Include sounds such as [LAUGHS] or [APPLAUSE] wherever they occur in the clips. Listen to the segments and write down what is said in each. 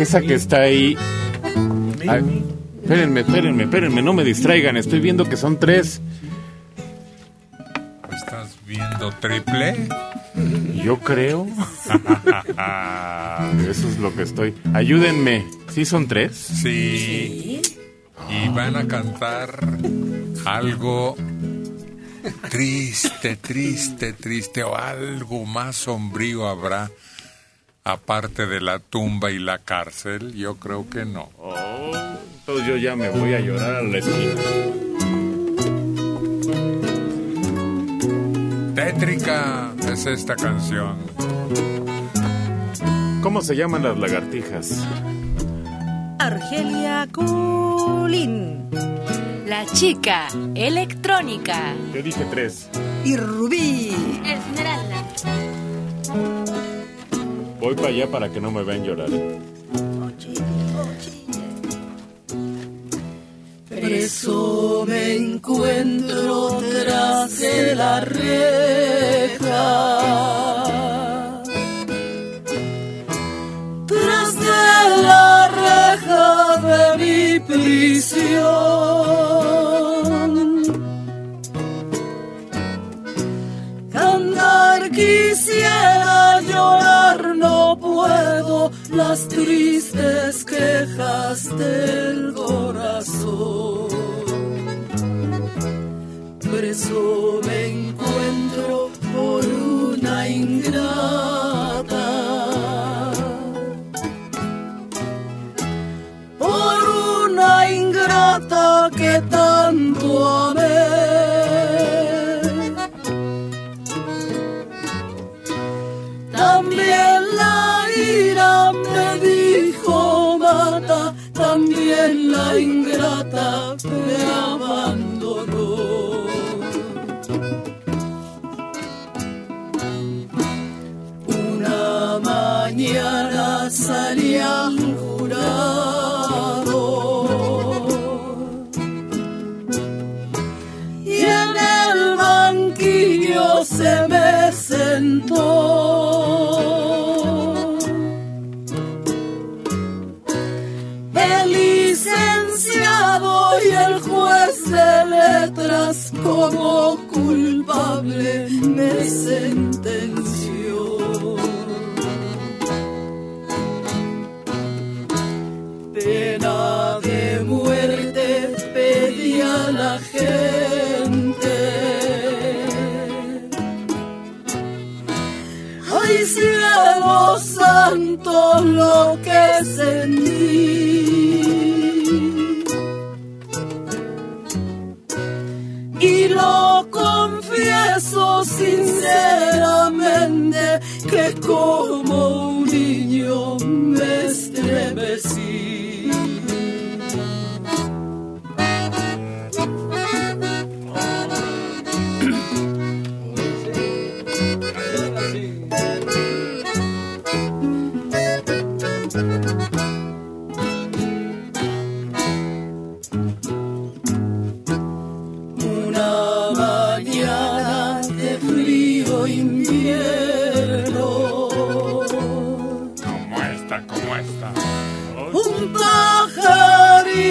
Esa que está ahí. Ay, espérenme, espérenme, espérenme, no me distraigan. Estoy viendo que son tres. ¿Estás viendo triple? Yo creo. [LAUGHS] Eso es lo que estoy. Ayúdenme. ¿Sí son tres? Sí. Y van a cantar algo triste, triste, triste, o algo más sombrío habrá, aparte de la tumba y la cárcel. Yo creo que no. Oh, entonces yo ya me voy a llorar a la esquina. Tétrica es esta canción. ¿Cómo se llaman las lagartijas? Argelia Colín. La chica electrónica. Yo dije tres. Y Rubí. Esmeralda. Voy para allá para que no me vean llorar. Preso me encuentro tras de la reja. Tras de la reja de mi prisión. Las tristes quejas del corazón. Preso me encuentro por una ingrata. Por una ingrata que tanto también la ingrata me abandonó. Una mañana salí al jurado y en el banquillo se me sentó. Y el juez de letras como culpable me sentenció. Pena de muerte pedía la gente. Ay, cielo santo, lo que sentí. Lo confieso sinceramente que como un niño me estremecí. Un pajarillo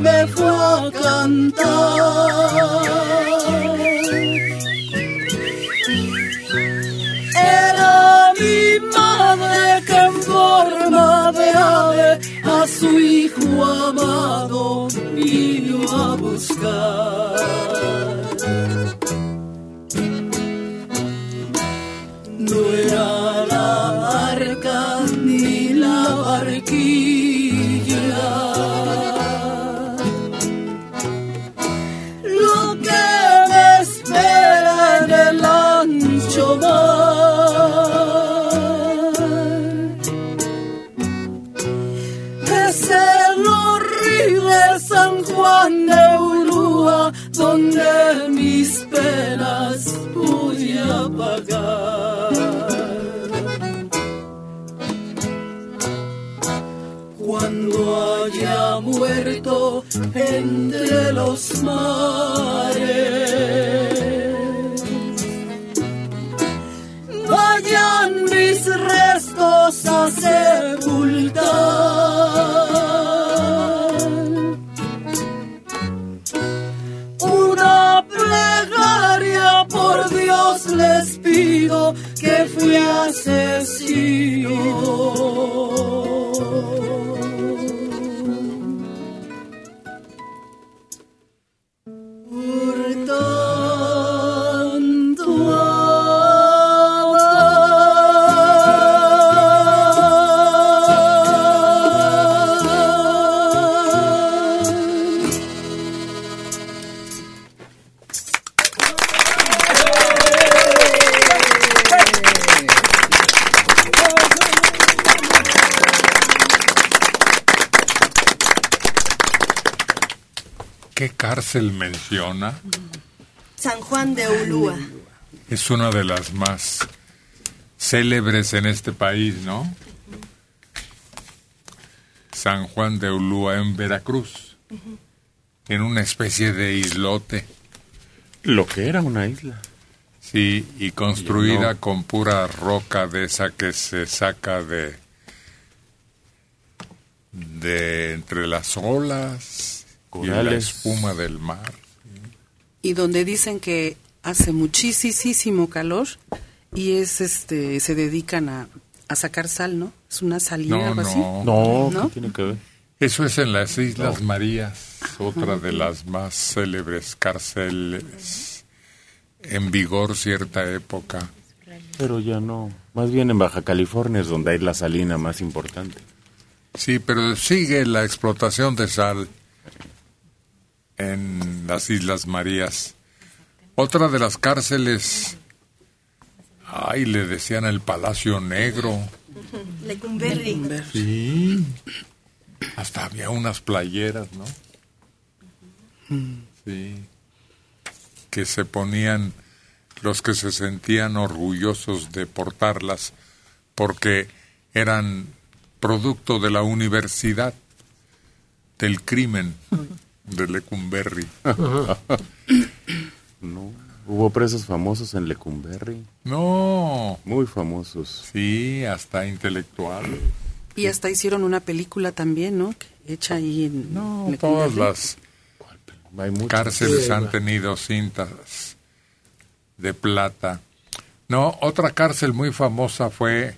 me fue a cantar. Era mi madre que en forma de ave a su hijo amado vino a buscar. Entre los mares, vayan mis restos a sepultar. Una plegaria por Dios les pido que fui asesino. San Juan de Ulúa. Es una de las más célebres en este país, ¿no? San Juan de Ulúa en Veracruz, en una especie de islote, Lo que era una isla. sí, y construida No. con pura roca de esa que se saca de de entre las olas y la espuma del mar. Y donde dicen que hace muchísimo calor y es este se dedican a, a sacar sal, ¿no? Es una salina No, algo así. no. No, ¿No? ¿qué tiene que ver? Eso es en las Islas Marías, otra de las más célebres cárceles en vigor cierta época. Pero ya no. Más bien en Baja California es donde hay la salina más importante. Sí, pero sigue la explotación de sal en las Islas Marías. Otra de las cárceles, ay, le decían el Palacio Negro. Lecumberri. Sí. Hasta había unas playeras, ¿no? Sí. Que se ponían los que se sentían orgullosos de portarlas porque eran producto de la universidad del crimen de Lecumberri. No. Hubo presos famosos en Lecumberri. No, Muy famosos. sí, hasta intelectual. Y hasta hicieron una película también, ¿no? Hecha ahí en No, Lecumberri. todas las Hay cárceles Sí, han va. tenido cintas de plata. No, otra cárcel muy famosa fue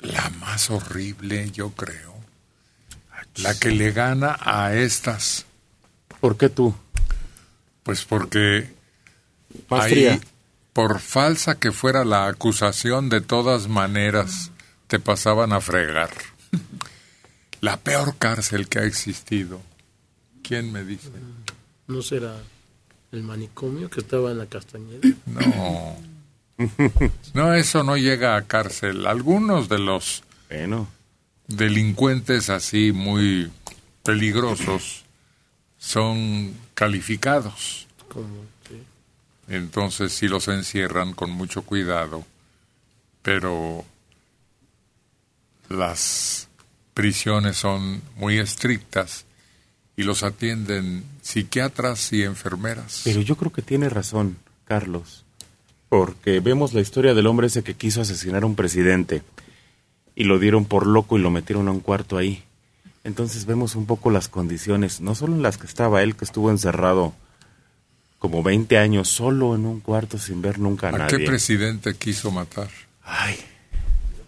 la más horrible, yo creo. La que le gana a estas. ¿Por qué tú? Pues porque Más ahí, fría. por falsa que fuera la acusación, de todas maneras te pasaban a fregar. [LAUGHS] La peor cárcel que ha existido. ¿Quién me dice? ¿No será el manicomio que estaba en la Castañeda? No. [LAUGHS] No, eso no llega a cárcel. Algunos de los Bueno, delincuentes así muy peligrosos son calificados. Entonces sí los encierran con mucho cuidado, pero las prisiones son muy estrictas y los atienden psiquiatras y enfermeras. pero yo creo que tiene razón, Carlos. Porque vemos la historia del hombre ese que quiso asesinar a un presidente y lo dieron por loco y lo metieron a un cuarto ahí. Entonces vemos un poco las condiciones, no solo en las que estaba él, que estuvo encerrado como 20 años solo en un cuarto sin ver nunca a, ¿A nadie. qué presidente quiso matar? Ay,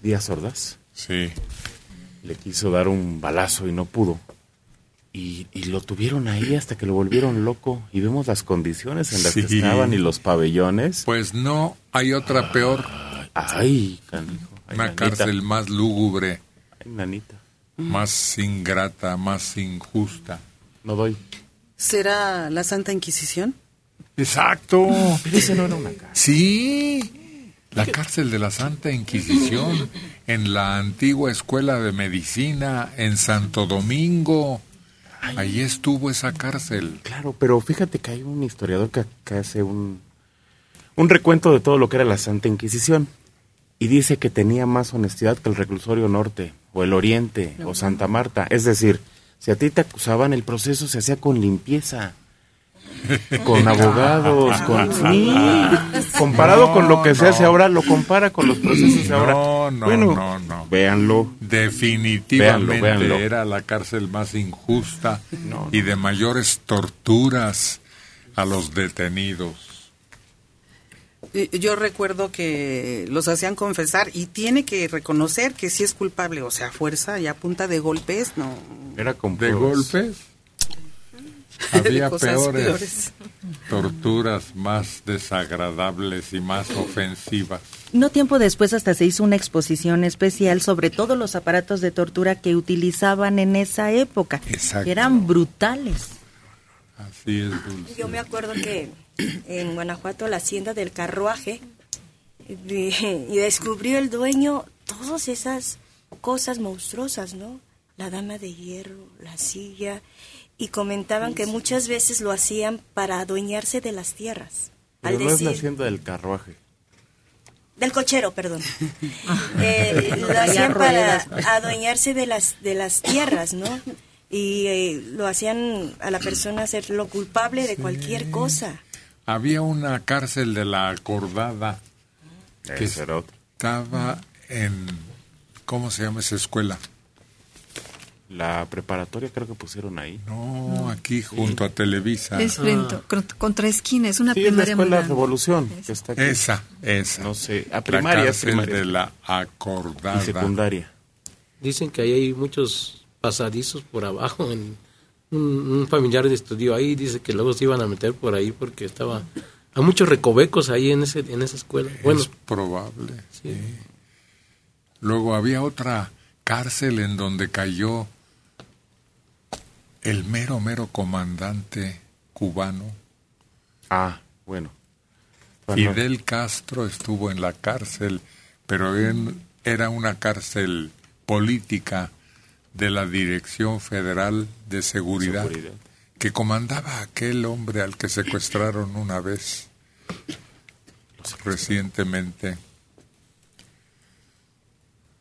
Díaz Ordaz. Sí. Le quiso dar un balazo y no pudo. Y, y lo tuvieron ahí hasta que lo volvieron loco. Y vemos las condiciones en las que estaban y los pabellones. Pues no, hay otra peor, Ay, canijo. Ay, una nanita. cárcel más lúgubre, Ay, nanita. Más ingrata, más injusta. No doy. ¿Será la Santa Inquisición? Exacto. Pero ese no era una cárcel. Sí, la cárcel de la Santa Inquisición, en la antigua escuela de medicina, en Santo Domingo. Ahí estuvo esa cárcel. Claro, pero fíjate que hay un historiador que, que hace un, un recuento de todo lo que era la Santa Inquisición. Y dice que tenía más honestidad que el reclusorio norte, o el oriente, o Santa Marta. Es decir, si a ti te acusaban, el proceso se hacía con limpieza. [LAUGHS] con abogados, con... Sí, [LAUGHS] comparado con lo que se hace ahora, lo compara con los procesos de ahora. No, no, Bueno, no, no. Véanlo. Definitivamente Véanlo, véanlo. era la cárcel más injusta No, y de mayores torturas a los detenidos. Y Yo recuerdo que los hacían confesar y tiene que reconocer que sí es culpable, o sea, a fuerza y a punta de golpes, no. Era con ¿De golpes? [LAUGHS] Había peores, peores. torturas más desagradables y más ofensivas. No tiempo después hasta se hizo una exposición especial sobre todos los aparatos de tortura que utilizaban en esa época. Exacto. que Eran brutales. Así es, Dulce. Yo me acuerdo que [CLEARS THROAT] en Guanajuato la hacienda del carruaje de- y descubrió el dueño todas esas cosas monstruosas, ¿no? La dama de hierro, la silla, y comentaban que muchas veces lo hacían para adueñarse de las tierras. Al no es la hacienda del carruaje. del cochero, perdón. [LAUGHS] Eh, lo hacían para ruedas. adueñarse de las de las tierras, ¿no? Y eh, lo hacían a la persona ser lo culpable de cualquier cosa. Había una cárcel de la acordada que Ese era otro. estaba en... ¿Cómo se llama esa escuela? La preparatoria creo que pusieron ahí. No, aquí junto a Televisa. Es frente, con- contra esquina, es una Sí, es la primaria escuela. Revolución, que está aquí. Esa, esa. No sé, a la primaria, cárcel primaria. de la Y acordada. secundaria. Dicen que ahí hay muchos pasadizos por abajo. En, un, un familiar estudió ahí, dice que luego se iban a meter por ahí porque estaba... Hay muchos recovecos ahí en, ese, en esa escuela. Bueno, es probable. Sí. sí. Luego había otra cárcel en donde cayó el mero, mero comandante cubano. Ah, bueno. Bueno, Fidel Castro estuvo en la cárcel, pero en- era una cárcel política de la Dirección Federal de Seguridad, Seguridad. que comandaba aquel hombre al que secuestraron una vez recientemente.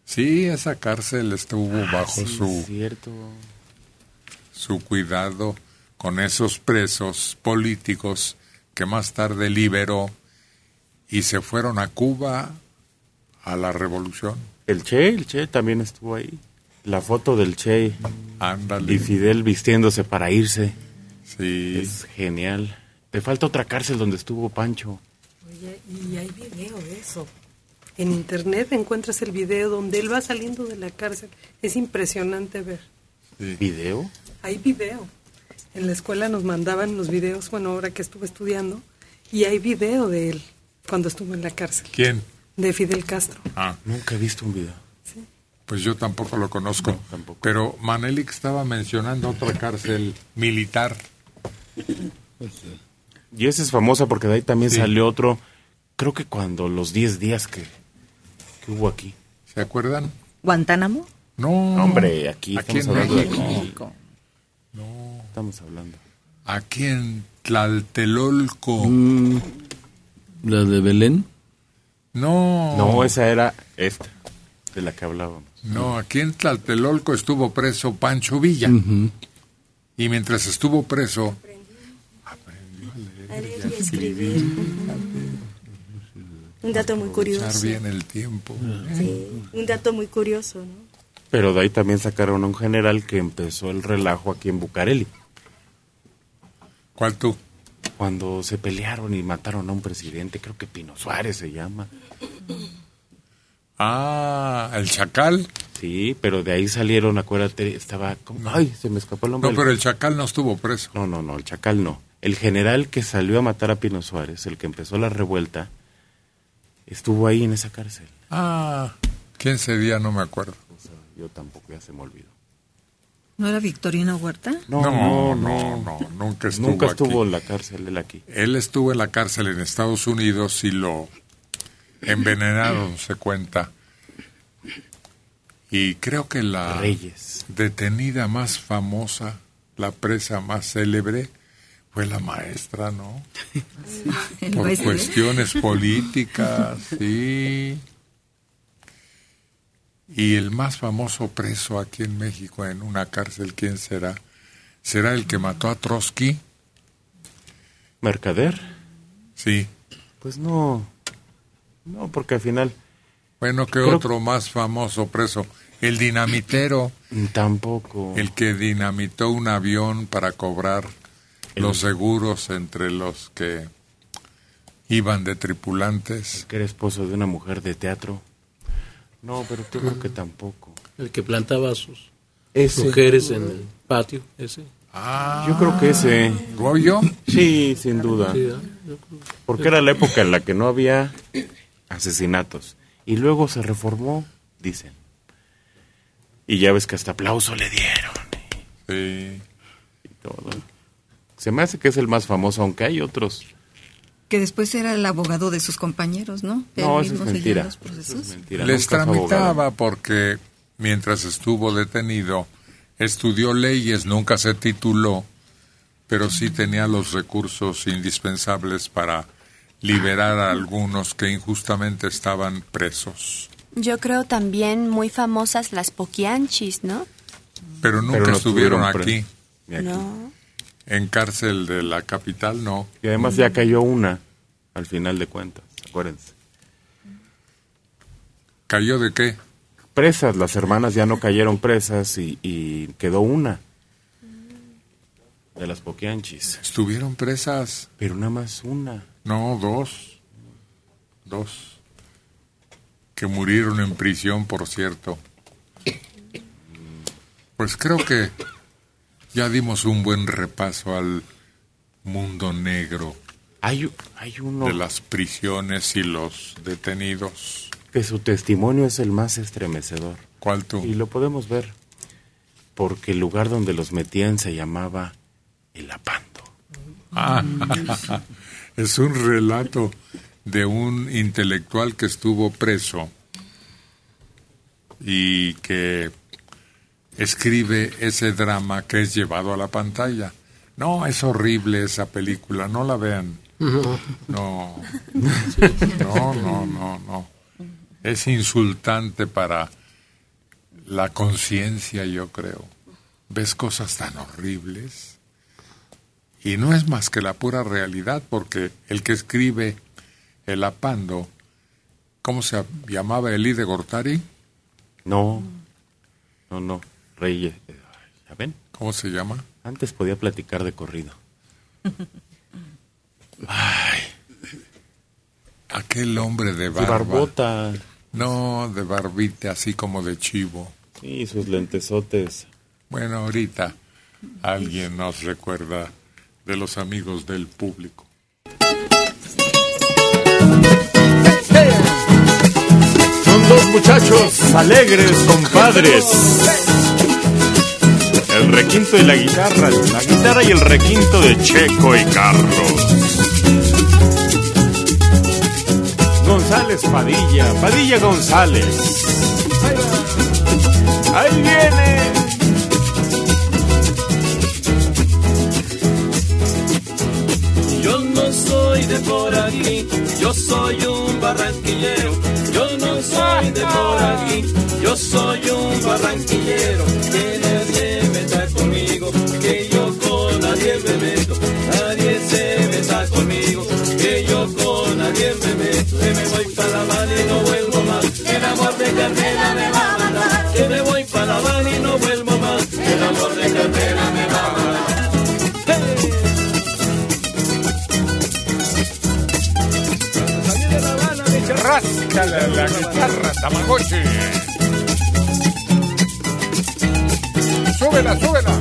Sí, esa cárcel estuvo bajo Ah, sí, su cierto. su cuidado con esos presos políticos que más tarde liberó y se fueron a Cuba a la revolución. El Che, el Che también estuvo ahí. La foto del Che Ándale. y Fidel vistiéndose para irse. Sí. Es genial. Te falta otra cárcel donde estuvo Pancho. Oye, y hay video de eso. En internet encuentras el video donde él va saliendo de la cárcel. Es impresionante ver. sí. ¿Video? Hay video. En la escuela nos mandaban los videos, bueno, ahora que estuve estudiando, y hay video de él cuando estuvo en la cárcel, ¿Quién? de Fidel Castro. Ah, Nunca he visto un video. Pues yo tampoco lo conozco. No, tampoco. Pero Manelik estaba mencionando otra cárcel militar. Y esa es famosa porque de ahí también Sí. salió otro, creo que cuando los 10 días que, que hubo aquí. ¿Se acuerdan? ¿Guantánamo? No. No, hombre, aquí Aquí estamos en hablando de México. aquí. Estamos hablando. Aquí en Tlaltelolco. Mm. la de Belén. No. No, esa era esta, de la que hablábamos. No, aquí en Tlaltelolco estuvo preso Pancho Villa. Y mientras estuvo preso, A leer y escribir. Un dato muy usar curioso. bien el tiempo. Sí, un dato muy curioso, ¿no? Pero de ahí también sacaron a un general que empezó el relajo aquí en Bucareli. ¿Cuál tú? Cuando se pelearon y mataron a un presidente, creo que Pino Suárez se llama. Ah, el Chacal. Sí, pero de ahí salieron, acuérdate, estaba... como- Ay, se me escapó el nombre. No, pero el Chacal no estuvo preso. No, no, no, el Chacal no. El general que salió a matar a Pino Suárez, el que empezó la revuelta, estuvo ahí en esa cárcel. Ah, ¿quién sería? No me acuerdo. O sea, yo tampoco, ya se me olvidó. ¿No era Victorino Huerta? No, no, no, no, nunca estuvo Nunca aquí. estuvo en la cárcel él aquí. Él estuvo en la cárcel en Estados Unidos y lo envenenaron, se cuenta. Y creo que la Reyes. detenida más famosa, la presa más célebre, fue la maestra, ¿no? Por maestro. cuestiones políticas, [LAUGHS] sí. Y el más famoso preso aquí en México en una cárcel, ¿quién será? ¿Será el que mató a Trotsky? ¿Mercader? Sí. Pues no. No, porque al final Bueno, ¿qué Creo- otro más famoso preso? El dinamitero, [CLEARS THROAT] tampoco. el que dinamitó un avión para cobrar los seguros entre los que iban de tripulantes. que era esposo de una mujer de teatro. No, pero yo creo que tampoco. El que plantaba a sus Ese. mujeres en el patio, ese. Ah, Yo creo que ese. ¿Goyo? Sí, sin duda. Porque era la época en la que no había asesinatos. Y luego se reformó, dicen. Y ya ves que hasta aplauso le dieron Sí. y todo. Se me hace que es el más famoso, aunque hay otros. Que después era el abogado de sus compañeros, ¿no? Él No, eso mismo es mentira. los procesos. Eso es mentira. Les tramitaba porque mientras estuvo detenido, estudió leyes, nunca se tituló, pero sí tenía los recursos indispensables para liberar a algunos que injustamente estaban presos. Yo creo también muy famosas las poquianchis, ¿no? Pero nunca Pero no estuvieron aquí. No. En cárcel de la capital, no. Y además ya cayó una, al final de cuentas, acuérdense. ¿Cayó de qué? Presas, las hermanas ya no cayeron presas y, y quedó una de las poquianchis. Estuvieron presas. Pero nada más una. No, dos. Dos. Que murieron en prisión, por cierto. Pues creo que ya dimos un buen repaso al mundo negro Hay, hay uno de las prisiones y los detenidos. que su testimonio es el más estremecedor. ¿Cuál tú? Y lo podemos ver. Porque el lugar donde los metían se llamaba El Apando. Ah, [LAUGHS] es un relato de un intelectual que estuvo preso y que escribe ese drama que es llevado a la pantalla. No, es horrible esa película, no la vean. No, no, no, no, no. Es insultante para la conciencia, yo creo. Ves cosas tan horribles. Y no es más que la pura realidad, porque el que escribe El Apando, ¿cómo se llamaba Elí de Gortari? No, no, no. Reyes. eh, ¿Ya ven? ¿Cómo se llama? Antes podía platicar de corrido. [LAUGHS] Aquel hombre de De barba. barbota. No, de barbita, así como de chivo. Y sus lentesotes. Bueno, ahorita alguien nos recuerda de los amigos del público. Son dos muchachos alegres, compadres. El requinto y la guitarra, la guitarra y el requinto de Checo y Carlos. González Padilla, Padilla González. Ahí viene. Soy de por aquí, yo soy un barranquillero. Yo no soy de por aquí, yo soy un barranquillero. Que nadie meta conmigo, que yo con nadie me meto. Nadie se meta conmigo, que yo con nadie me meto. Que me voy para la Habana y no vuelvo más. Que el amor de Carmela me va a matar. Que me voy para la Habana y no vuelvo más. Que el amor de Carmela Ráscale la guitarra, Tamagotchi. Súbela, súbela.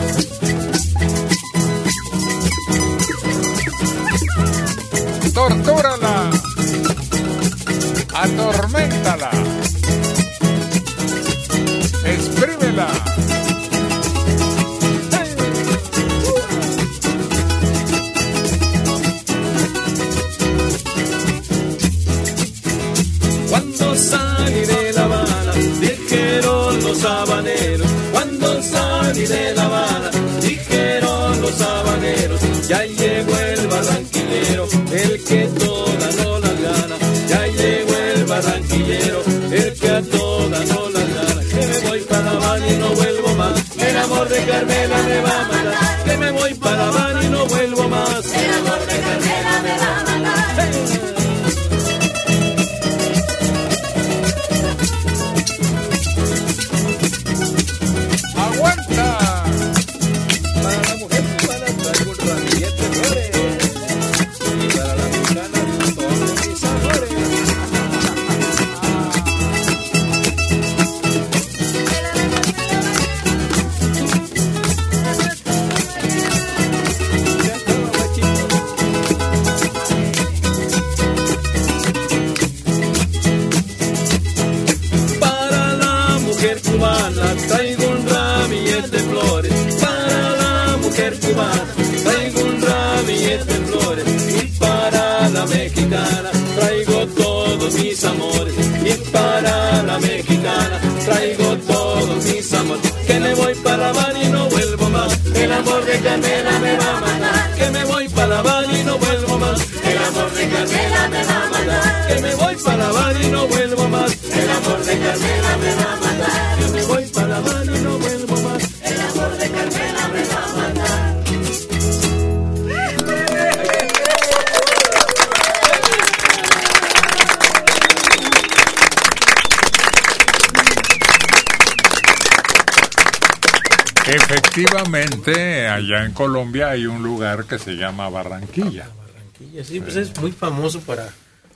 Hay un lugar que se llama Barranquilla. Barranquilla, sí, pues es muy famoso para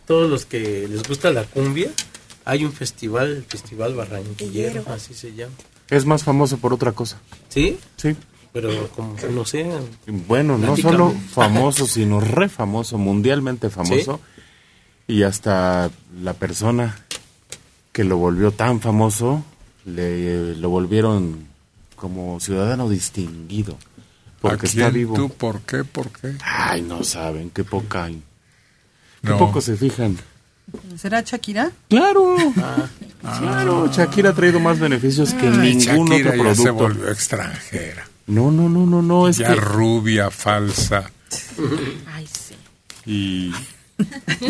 todos los que les gusta la cumbia. Hay un festival, el Festival Barranquillero, así se llama. Es más famoso por otra cosa. ¿Sí? Sí. Pero como no sé. Bueno, no solo famoso, sino re famoso, mundialmente famoso. Y hasta la persona que lo volvió tan famoso, le lo volvieron como ciudadano distinguido. Porque ¿A está quién? vivo. ¿Tú por qué? ¿Por qué? Ay, no saben, qué poca hay. Qué No. poco se fijan. ¿Será Shakira? Claro, claro, Shakira ha traído más beneficios que ningún Shakira otro ya se producto. volvió extranjera. No, no, no, no, no, es ya que rubia, falsa. Ay, sí. Y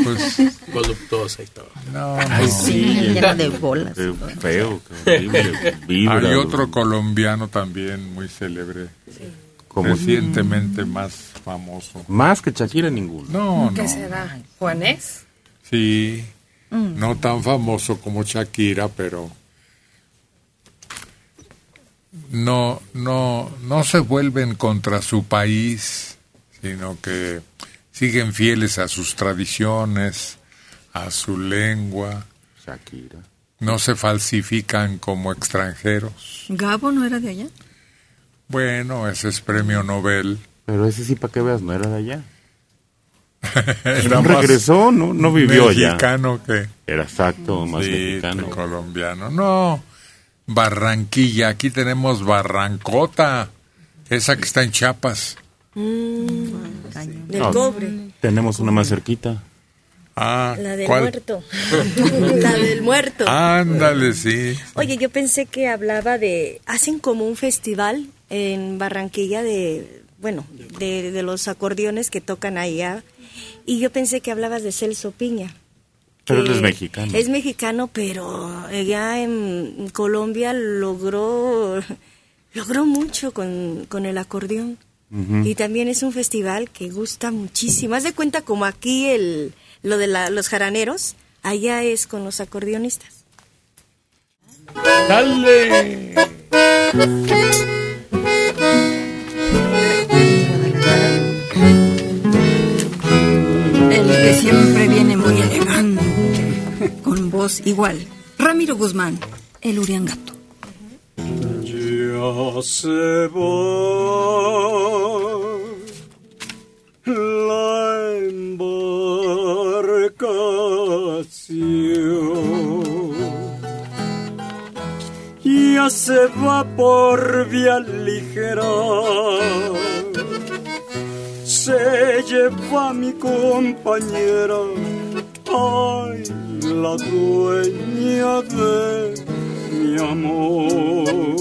pues Voluptuosa y todo. no, Ay, no. sí, Llena de bolas. Qué feo, horrible, [LAUGHS] vibra. Hay otro colombiano también muy célebre, como recientemente más famoso. más que Shakira ninguno. No, ¿Qué no. será? ¿Juanés? Sí, no tan famoso como Shakira, pero no, no, no se vuelven contra su país, sino que siguen fieles a sus tradiciones, a su lengua, Shakira. no se falsifican como extranjeros. ¿Gabo no era de allá? Bueno, ese es premio Nobel. Pero ese sí, para que veas, no era de allá. [LAUGHS] Era no regresó, no, no vivió allá. mexicano que Era exacto, más Sí, mexicano. colombiano. No, Barranquilla, aquí tenemos Barrancota, esa que está en Chiapas. Del No. cobre. Tenemos una más cerquita. Ah, La del ¿cuál? muerto. [LAUGHS] la del muerto. Ándale, sí. Oye, yo pensé que hablaba de... Hacen como un festival en Barranquilla de... Bueno, de, de los acordeones que tocan allá. Y yo pensé que hablabas de Celso Piña. Pero él es mexicano. Es mexicano, pero allá en Colombia logró... Logró mucho con, con el acordeón. Y también es un festival que gusta muchísimo. Haz de cuenta como aquí el, lo de la- los jaraneros, allá es con los acordeonistas. ¡Dale! Siempre viene muy elegante, con voz igual. Ramiro Guzmán, el Uriangato. Ya se va la embarcación. Ya se va por vía ligera. Se lleva mi compañera. Ay, la dueña de mi amor.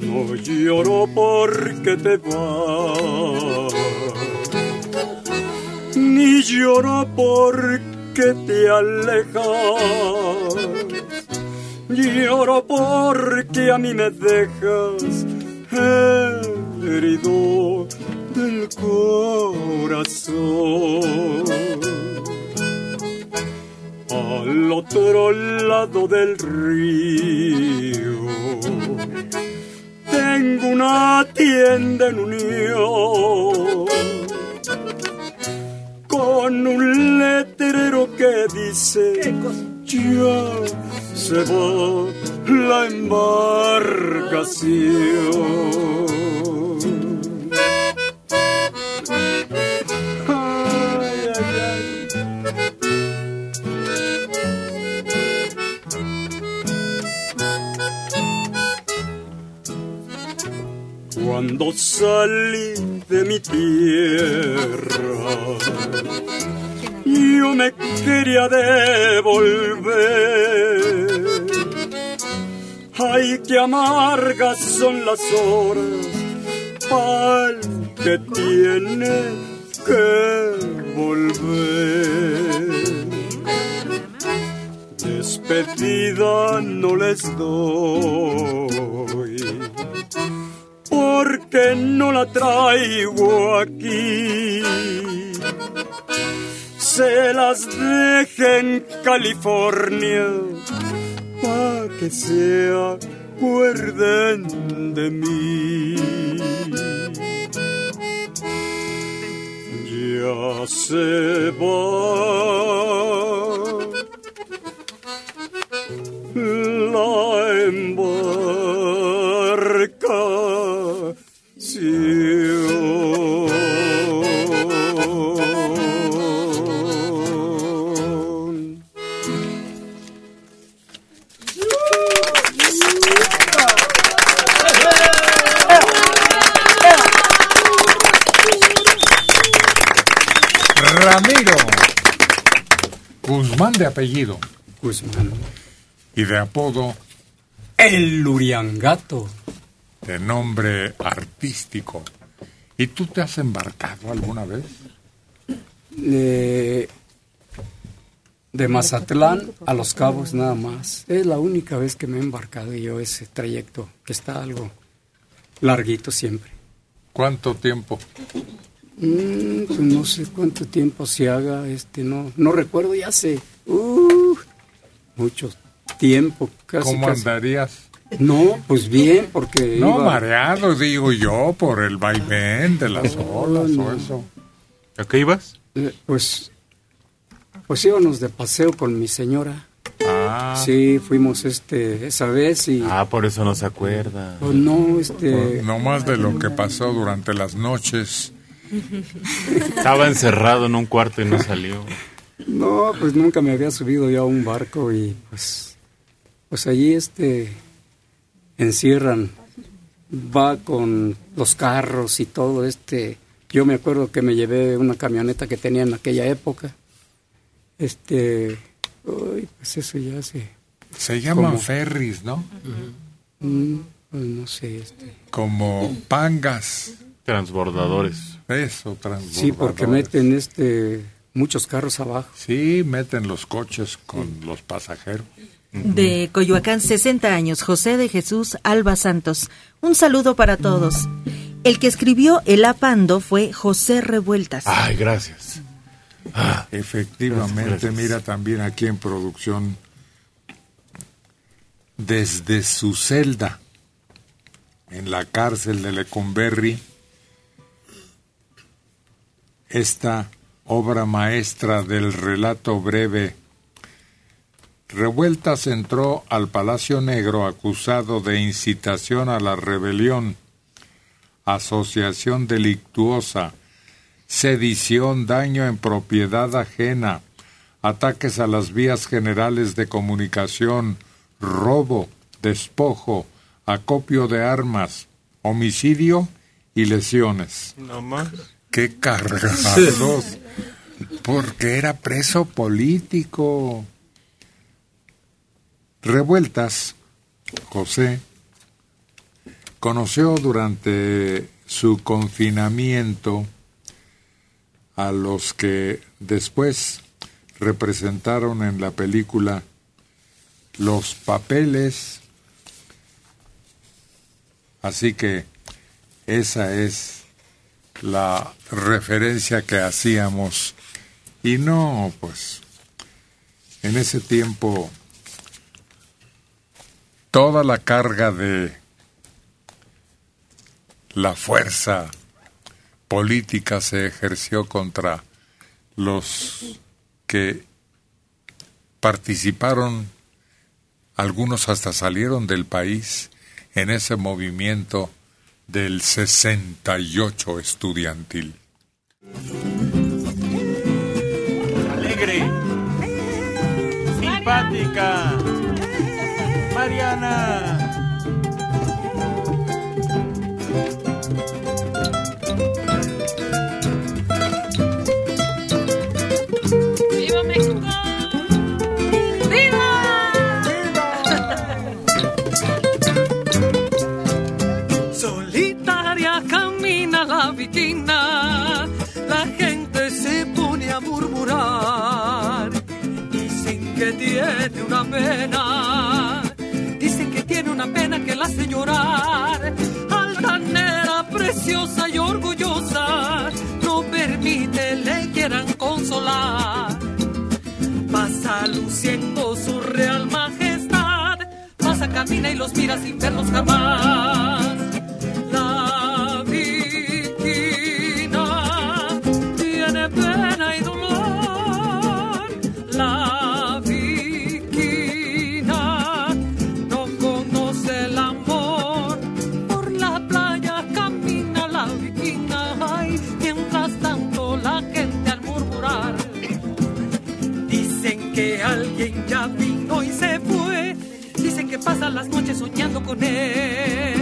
No lloro porque te vas, ni lloro porque te alejas. Lloro porque a mí me dejas herido del corazón al otro lado del río. Tengo una tienda en unión con un letrero que dice ya se va la embarcación. Cuando salí de mi tierra, yo me quería devolver. Ay, qué amargas son las horas que tiene que volver. Despedida no les doy, porque no la traigo aquí. Se las deje en California pa' que se acuerden de mí. Ya se va la embarcación. Guzmán de apellido Guzmán. y de apodo El Luriangato. de nombre artístico. ¿Y tú te has embarcado alguna vez? De, de Mazatlán a Los Cabos nada más. Es la única vez que me he embarcado yo ese trayecto, que está algo larguito siempre. ¿Cuánto tiempo? Mm, pues no sé cuánto tiempo se haga, este, no, no recuerdo, ya hace uh, mucho tiempo. Casi, ¿Cómo casi. andarías? No, pues bien, porque No, iba- mareado, digo yo, por el vaivén de las olas o no. eso. ¿A qué ibas? eh, pues, pues íbamos de paseo con mi señora. Ah, Sí, fuimos este esa vez y Ah, por eso no se acuerda. pues no, este, no más de lo que pasó durante las noches. [LAUGHS] Estaba encerrado en un cuarto y no salió. no, pues nunca me había subido yo a un barco y pues, pues allí este encierran, va con los carros y todo este. Yo me acuerdo que me llevé una camioneta que tenía en aquella época. Este, uy, pues eso ya hace, Se llaman ferries, ¿no? mm, pues no sé, este. Como pangas. Transbordadores. Eso, transbordadores. Sí, porque meten este muchos carros abajo. Sí, meten los coches con los pasajeros. De Coyoacán, 60 años, José de Jesús Alba Santos. Un saludo para todos. El que escribió El Apando fue José Revueltas. Ay, gracias. Ah, Efectivamente, Gracias, gracias. mira también aquí en producción, desde su celda en la cárcel de Lecumberri, esta obra maestra del relato breve. Revueltas entró al Palacio Negro acusado de incitación a la rebelión, asociación delictuosa, sedición, daño en propiedad ajena, ataques a las vías generales de comunicación, robo, despojo, acopio de armas, homicidio y lesiones. no más. ¡Qué cargados! Porque era preso político. Revueltas, José, conoció durante su confinamiento a los que después representaron en la película los papeles. Así que esa es la referencia que hacíamos. Y no, pues, en ese tiempo toda la carga de la fuerza política se ejerció contra los que participaron, algunos hasta salieron del país en ese movimiento del 68 estudiantil. Alegre. Simpática. Mariana. Tiene una pena. Dicen que tiene una pena que la hace llorar. Altanera, preciosa y orgullosa, no permite le quieran consolar. Pasa luciendo su real majestad, pasa, camina y los mira sin verlos jamás. Soñando con él.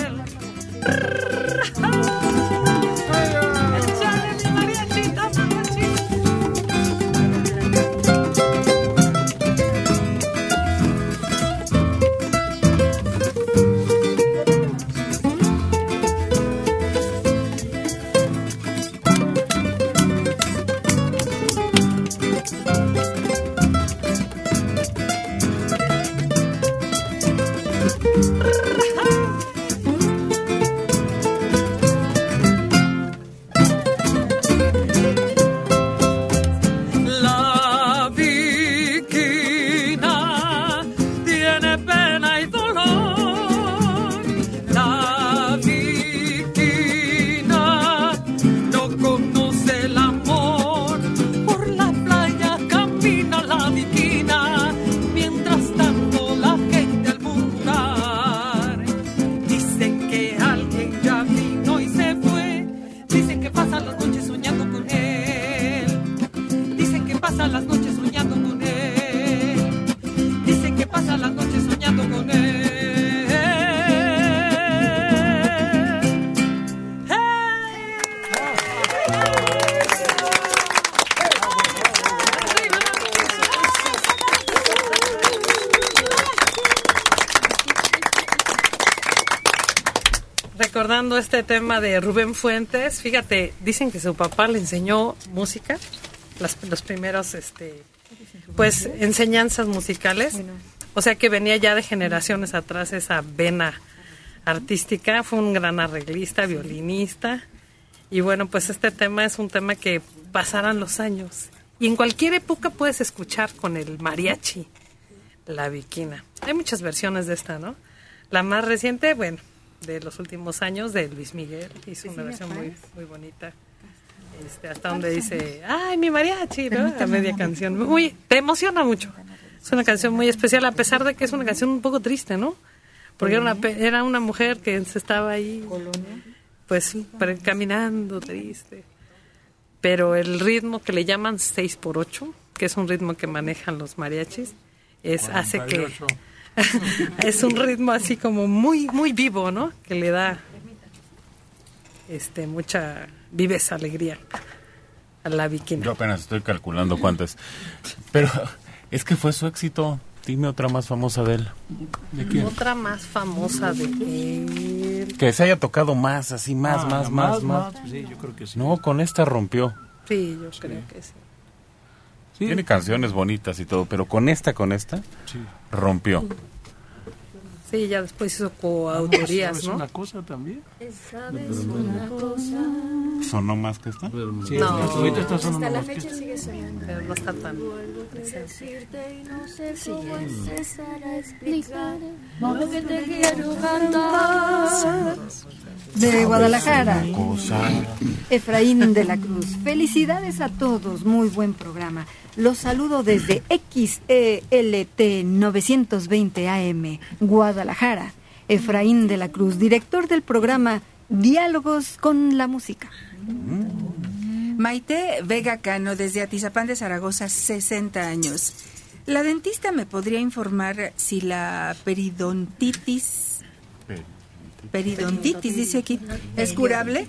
Este tema de Rubén Fuentes, fíjate, dicen que su papá le enseñó música, las, los primeros, este, pues, enseñanzas musicales. O sea que venía ya de generaciones atrás esa vena artística. Fue un gran arreglista, violinista. Y bueno, pues este tema es un tema que pasarán los años. Y en cualquier época puedes escuchar con el mariachi, la viquina. Hay muchas versiones de esta, ¿no? La más reciente, bueno, de los últimos años, de Luis Miguel. Hizo una versión muy, muy bonita. Este, hasta donde dice, ay, mi mariachi, ¿no? A media canción. Muy, te emociona mucho. Es una canción muy especial, a pesar de que es una canción un poco triste, ¿no? Porque era una, pe- era una mujer que se estaba ahí, pues, caminando triste. Pero el ritmo que le llaman 6 por 8 que es un ritmo que manejan los mariachis, es, hace que... 48. [LAUGHS] es un ritmo así como muy, muy vivo, ¿no? Que le da este mucha viveza, alegría a la viquina. Yo apenas estoy calculando cuántas. Pero es que fue su éxito. Dime otra más famosa de él. ¿De Otra más famosa de él. Que se haya tocado más, así, más, Ah, más, más, más, más. más, sí, yo creo que sí. No, con esta rompió. Sí, yo creo que sí. Tiene canciones bonitas y todo, pero con esta, con esta, rompió. Sí, ya después hizo coautorías, ¿Sabes ¿no? una cosa también? ¿Sonó más que esta? Sí, No. ahorita está sonando Hasta la que fecha sigue sonando. Pero no está tan decirte y no sé cómo empezar a explicar lo que te quiero cantar. De Guadalajara, Cosa. Efraín de la Cruz. Felicidades a todos, muy buen programa. Los saludo desde XELT 920 AM, Guadalajara. Efraín de la Cruz, director del programa Diálogos con la Música. Maite Vega Cano, desde Atizapán de Zaragoza, 60 años. La dentista me podría informar si la periodontitis, periodontitis dice aquí, es curable.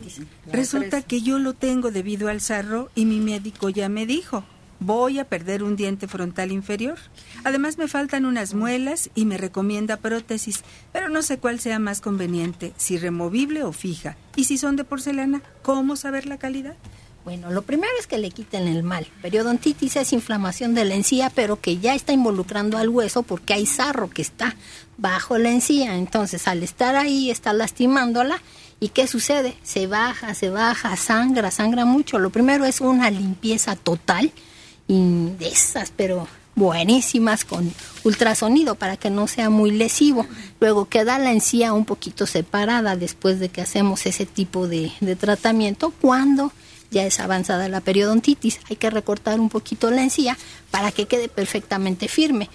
Resulta que yo lo tengo debido al sarro y mi médico ya me dijo, voy a perder un diente frontal inferior. Además me faltan unas muelas y me recomienda prótesis, pero no sé cuál sea más conveniente, si removible o fija. Y si son de porcelana, ¿cómo saber la calidad? Bueno, lo primero es que le quiten el mal. Periodontitis es inflamación de la encía, pero que ya está involucrando al hueso porque hay sarro que está bajo la encía. Entonces, al estar ahí, está lastimándola. ¿Y qué sucede? Se baja, se baja, sangra, sangra mucho. Lo primero es una limpieza total y de esas, pero buenísimas con ultrasonido para que no sea muy lesivo. Luego queda la encía un poquito separada después de que hacemos ese tipo de, de tratamiento cuando ya es avanzada la periodontitis. Hay que recortar un poquito la encía para que quede perfectamente firme.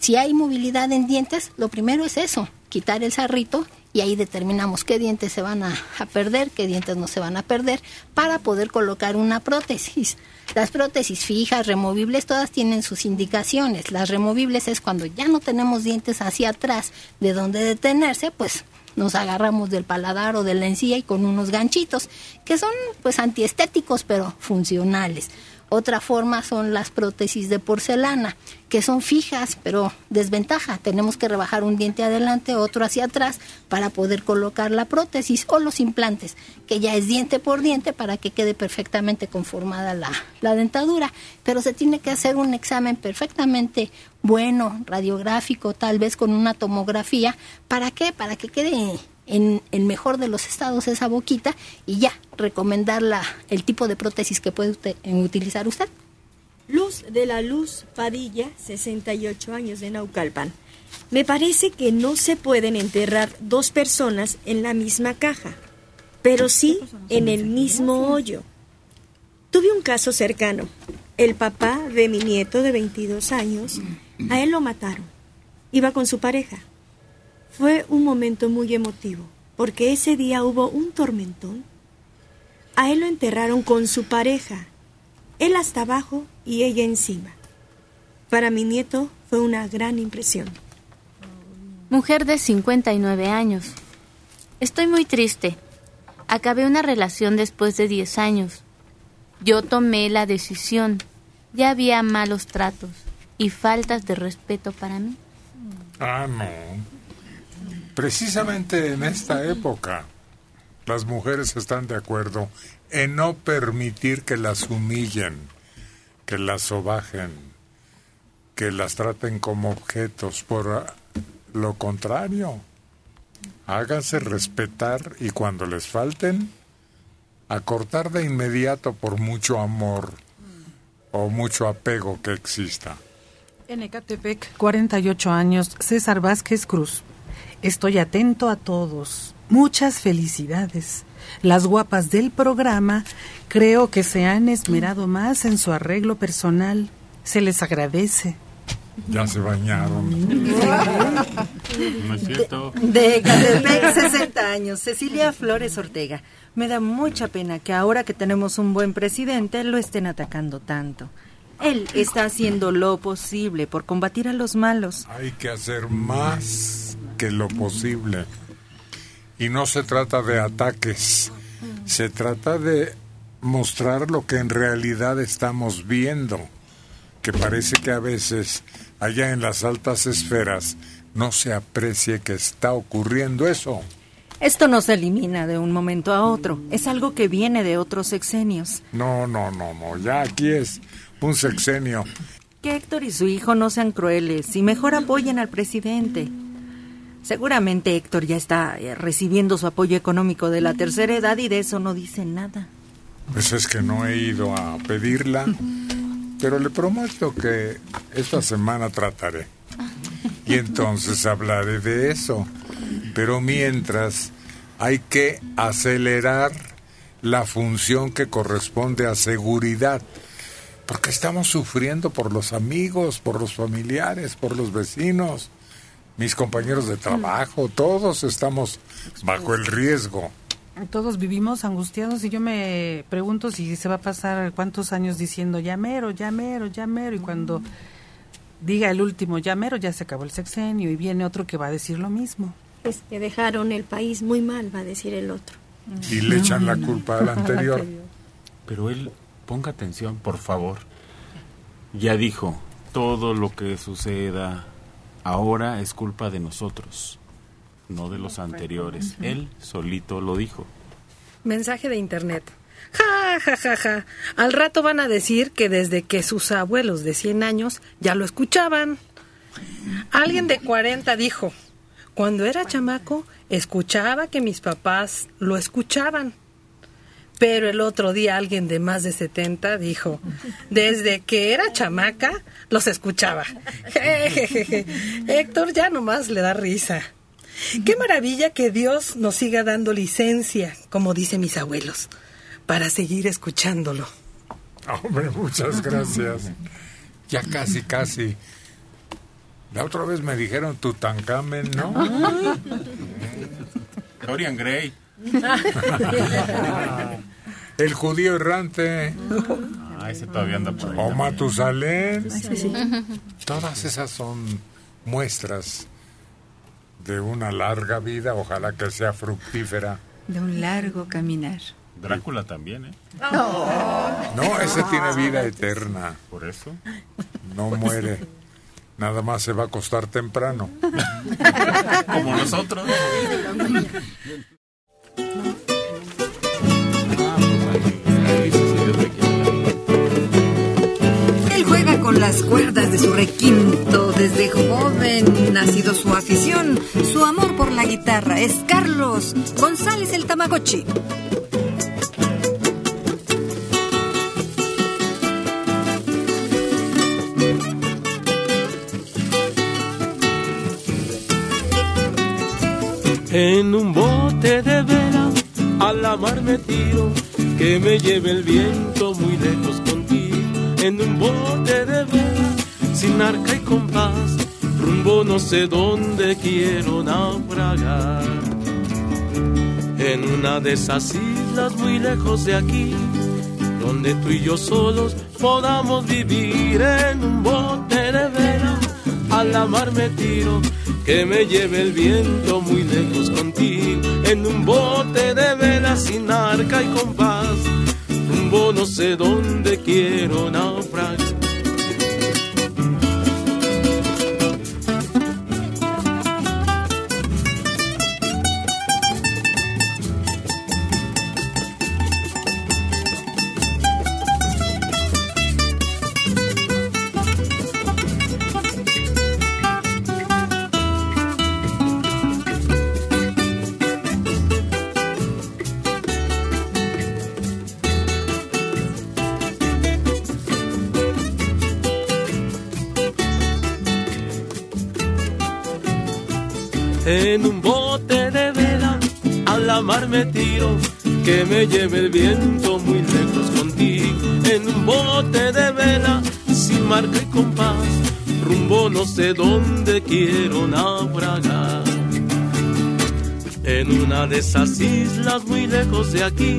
Si hay movilidad en dientes, lo primero es eso, quitar el sarrito y ahí determinamos qué dientes se van a, a perder, qué dientes no se van a perder, para poder colocar una prótesis. Las prótesis fijas, removibles, todas tienen sus indicaciones. Las removibles es cuando ya no tenemos dientes hacia atrás de donde detenerse, pues nos agarramos del paladar o de la encía y con unos ganchitos que son pues antiestéticos pero funcionales. Otra forma son las prótesis de porcelana, que son fijas, pero desventaja. Tenemos que rebajar un diente adelante, otro hacia atrás, para poder colocar la prótesis o los implantes, que ya es diente por diente para que quede perfectamente conformada la, la dentadura. Pero se tiene que hacer un examen perfectamente bueno, radiográfico, tal vez con una tomografía. ¿Para qué? Para que quede en el mejor de los estados esa boquita y ya recomendar la, el tipo de prótesis que puede usted, utilizar usted. Luz de la Luz Padilla, 68 años de Naucalpan. Me parece que no se pueden enterrar dos personas en la misma caja, pero sí en el mismo hoyo. Tuve un caso cercano. El papá de mi nieto de 22 años, a él lo mataron. Iba con su pareja. Fue un momento muy emotivo, porque ese día hubo un tormentón. A él lo enterraron con su pareja, él hasta abajo y ella encima. Para mi nieto fue una gran impresión. Mujer de 59 años. Estoy muy triste. Acabé una relación después de 10 años. Yo tomé la decisión. Ya había malos tratos y faltas de respeto para mí. Ah, no. Precisamente en esta época, las mujeres están de acuerdo en no permitir que las humillen, que las sobajen, que las traten como objetos. Por lo contrario, háganse respetar y cuando les falten, a cortar de inmediato por mucho amor o mucho apego que exista. En Ecatepec, 48 años, César Vázquez Cruz. Estoy atento a todos. Muchas felicidades. Las guapas del programa creo que se han esmerado más en su arreglo personal. Se les agradece. Ya se bañaron. No es cierto. De Ecatepec, 60 años, Cecilia Flores Ortega. Me da mucha pena que ahora que tenemos un buen presidente lo estén atacando tanto. Él está haciendo lo posible por combatir a los malos. Hay que hacer más que lo posible. Y no se trata de ataques, se trata de mostrar lo que en realidad estamos viendo, que parece que a veces allá en las altas esferas no se aprecie que está ocurriendo eso. Esto no se elimina de un momento a otro, es algo que viene de otros sexenios. No, no, no, no, ya aquí es un sexenio. Que Héctor y su hijo no sean crueles y mejor apoyen al presidente. Seguramente Héctor ya está eh, recibiendo su apoyo económico de la tercera edad y de eso no dice nada. Pues es que no he ido a pedirla, pero le prometo que esta semana trataré. Y entonces hablaré de eso. Pero mientras hay que acelerar la función que corresponde a seguridad. Porque estamos sufriendo por los amigos, por los familiares, por los vecinos, mis compañeros de trabajo, todos estamos bajo el riesgo. Todos vivimos angustiados y yo me pregunto si se va a pasar cuántos años diciendo llamero, llamero, llamero y cuando diga el último llamero ya se acabó el sexenio y viene otro que va a decir lo mismo. Es que dejaron el país muy mal, va a decir el otro. Y le echan la culpa al [LAUGHS] anterior. Pero él, ponga atención, por favor. Ya dijo, todo lo que suceda ahora es culpa de nosotros, no de los anteriores. Él solito lo dijo. Mensaje de internet. Ja, ja, ja, ja. Al rato van a decir que desde que sus abuelos de 100 años ya lo escuchaban. Alguien de 40 dijo, cuando era chamaco escuchaba que mis papás lo escuchaban. Pero el otro día alguien de más de 70 dijo, desde que era chamaca los escuchaba. [LAUGHS] Jejeje. Héctor ya nomás le da risa. Qué maravilla que Dios nos siga dando licencia, como dicen mis abuelos, para seguir escuchándolo. Hombre, muchas gracias. Ya casi, casi. La otra vez me dijeron Tutankamen, ¿no? Dorian Gray. [LAUGHS] El judío errante. Ah, ese todavía anda por ahí. O Matusalén. Sí, sí. Todas esas son muestras de una larga vida, ojalá que sea fructífera. De un largo caminar. Drácula también, ¿eh? No, ese tiene vida eterna. Por eso. No muere. Nada más se va a acostar temprano. [LAUGHS] Como nosotros. [LAUGHS] las cuerdas de su requinto. Desde joven ha sido su afición. Su amor por la guitarra es Carlos González el Tamagotchi. En un bote de vela a la mar me tiro, que me lleve el viento muy lejos. En un bote de vela, sin arca y compás, rumbo no sé dónde quiero naufragar. En una de esas islas muy lejos de aquí, donde tú y yo solos podamos vivir en un bote de vela, a la mar me tiro, que me lleve el viento muy lejos contigo, en un bote de vela sin arca y compás, rumbo no sé dónde quiero naufragar. En una de esas islas muy lejos de aquí,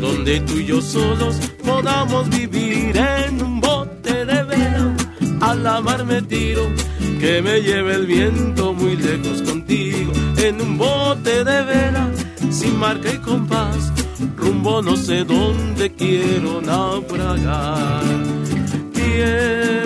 donde tú y yo solos podamos vivir en un bote de vela, a la mar me tiro, que me lleve el viento muy lejos contigo, en un bote de vela, sin marca y compás, rumbo no sé dónde quiero naufragar, quiero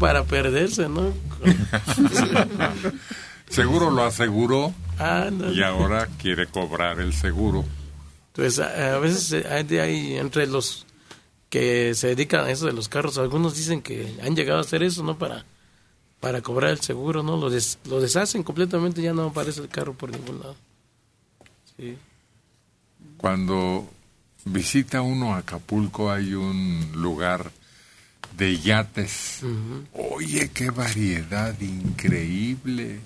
para perderse, ¿no? [LAUGHS] Seguro lo aseguró y ahora quiere cobrar el seguro. Pues a, a veces eh, hay, de ahí entre los que se dedican a eso de los carros, algunos dicen que han llegado a hacer eso, ¿no? Para, para cobrar el seguro, ¿no? Lo, des- lo deshacen completamente, ya no aparece el carro por ningún lado. Sí. Cuando visita uno Acapulco hay un lugar de yates. Oye, qué variedad increíble.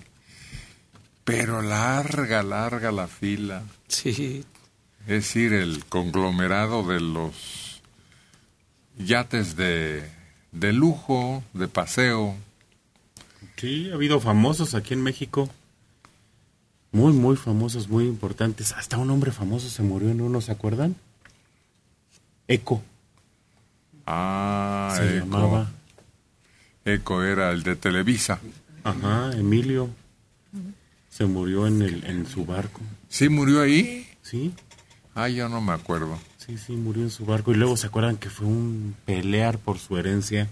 Pero larga, larga la fila. Sí. Es decir, el conglomerado de los yates de, de lujo, de paseo. Sí, ha habido famosos aquí en México. Muy, muy famosos, muy importantes. Hasta un hombre famoso se murió en uno, ¿se acuerdan? Eco. Ah, Se Eco. llamaba. Eco era el de Televisa. Ajá, Emilio. Se murió en, el, en su barco. ¿Sí murió ahí? Sí. Ah, yo no me acuerdo. Sí, sí, murió en su barco. Y luego se acuerdan que fue un pelear por su herencia,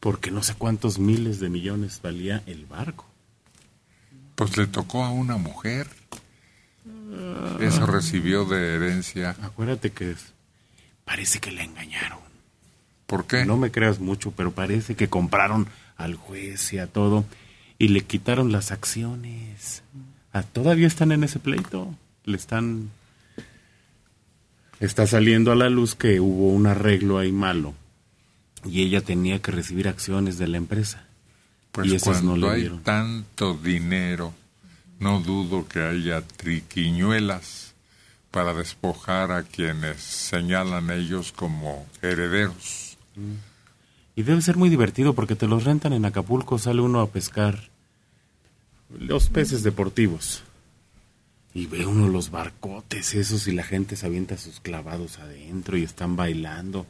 porque no sé cuántos miles de millones valía el barco. Pues le tocó a una mujer. Eso recibió de herencia. Acuérdate que es- parece que le engañaron. ¿Por qué? No me creas mucho, pero parece que compraron al juez y a todo y le quitaron las acciones. Ah, todavía están en ese pleito. Le están. Está saliendo a la luz que hubo un arreglo ahí malo y ella tenía que recibir acciones de la empresa. Pues y esas cuando no le hay dieron. tanto dinero, no dudo que haya triquiñuelas para despojar a quienes señalan ellos como herederos. Y debe ser muy divertido porque te los rentan en Acapulco, sale uno a pescar los peces deportivos. Y ve uno los barcotes esos y la gente se avienta sus clavados adentro y están bailando.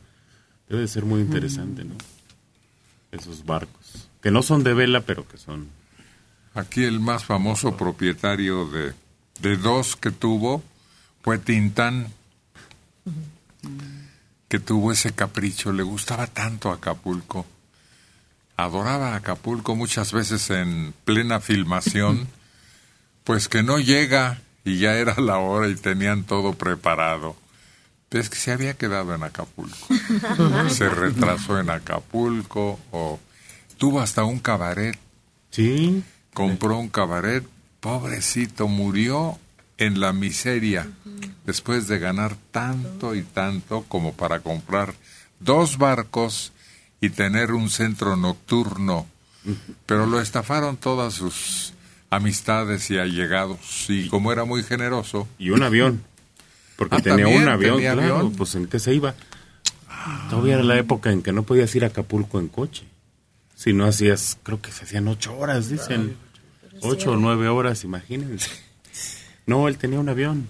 Debe de ser muy interesante, ¿no? Esos barcos. Que no son de vela, pero que son... Aquí el más famoso propietario de, de dos que tuvo fue Tintán, que tuvo ese capricho, le gustaba tanto Acapulco, adoraba Acapulco muchas veces en plena filmación, [LAUGHS] pues que no llega y ya era la hora y tenían todo preparado. Pero es que se había quedado en Acapulco. [LAUGHS] se retrasó en Acapulco o tuvo hasta un cabaret. Sí. Compró un cabaret, pobrecito, murió en la miseria después de ganar tanto y tanto como para comprar dos barcos y tener un centro nocturno. Pero lo estafaron todas sus amistades y allegados y como era muy generoso. Y un avión. Porque Ah, tenía ¿también un avión, tenía claro. avión? Pues en qué se iba. Todavía era la época en que no podías ir a Acapulco en coche. Si no hacías, creo que se hacían ocho horas, dicen. Ocho o nueve horas, imagínense. No, él tenía un avión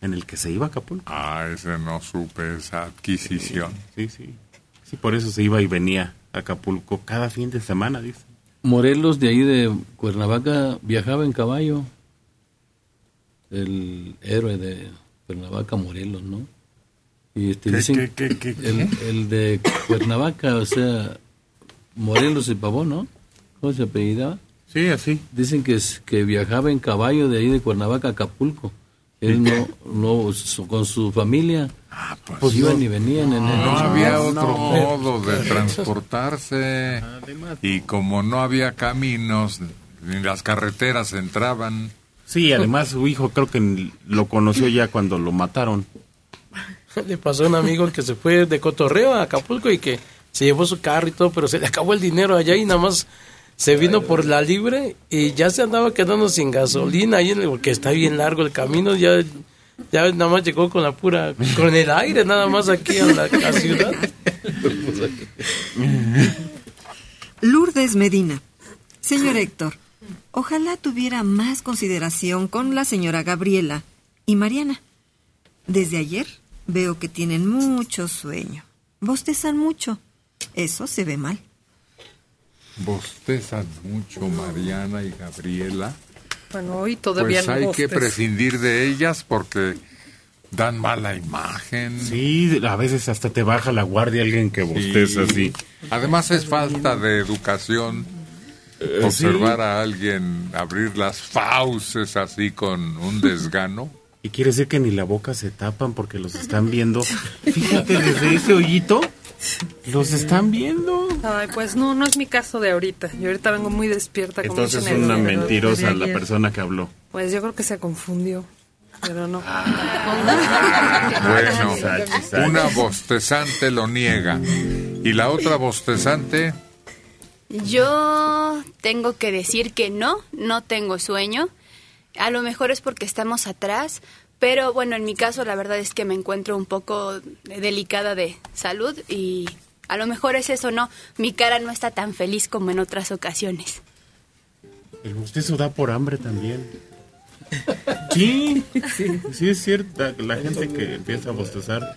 en el que se iba a Acapulco. Ah, ese no supe esa adquisición. Sí, sí. Sí, por eso se iba y venía a Acapulco cada fin de semana, dice. Morelos de ahí de Cuernavaca viajaba en caballo. El héroe de Cuernavaca, Morelos, ¿no? Y este, ¿Qué, dicen qué, qué, qué, qué? El, el de Cuernavaca, o sea, Morelos y Pavón, ¿no? ¿Cómo se apellidaba? Sí, así. Dicen que, es- que viajaba en caballo de ahí de Cuernavaca a Acapulco. Él no, no, su- con su familia, pues iban y venían en el No había otro no. modo de [LAUGHS] transportarse. Y como no había caminos, ni las carreteras entraban. Sí, además su hijo creo que lo conoció ya cuando lo mataron. [LAUGHS] Le pasó a un amigo que se fue de cotorreo a Acapulco y que se llevó su carro y todo, pero se le acabó el dinero allá y nada más se vino por la libre y ya se andaba quedando sin gasolina ahí en el- porque está bien largo el camino, ya ya nada más llegó con la pura con el aire nada más aquí a la, a ciudad. Lourdes Medina. Señor Héctor, ojalá tuviera más consideración con la señora Gabriela y Mariana. Desde ayer veo que tienen mucho sueño. Bostezan mucho. Eso se ve mal. Bostezan mucho Mariana y Gabriela. Bueno, hoy todavía Pues hay que bostezas. prescindir de ellas porque dan mala imagen. Sí, a veces hasta te baja la guardia alguien que bosteza así. Además es falta de educación Eh, observar sí. a alguien abrir las fauces así con un [LAUGHS] desgano. Y quiere decir que ni la boca se tapan porque los están viendo. Fíjate, desde ese hoyito los están viendo. Ay, pues no, no es mi caso de ahorita. Yo ahorita vengo muy despierta. como Entonces es una mentirosa la persona que habló. Pues yo creo que se confundió, pero no. Bueno, Sachis, una bostezante lo niega y la otra bostezante Yo tengo que decir que no, no tengo sueño. A lo mejor es porque estamos atrás, pero bueno, en mi caso la verdad es que me encuentro un poco delicada de salud y a lo mejor es eso, no, mi cara no está tan feliz como en otras ocasiones. El bostezo da por hambre también. [LAUGHS] Sí, sí, es cierto. La gente que empieza a bostezar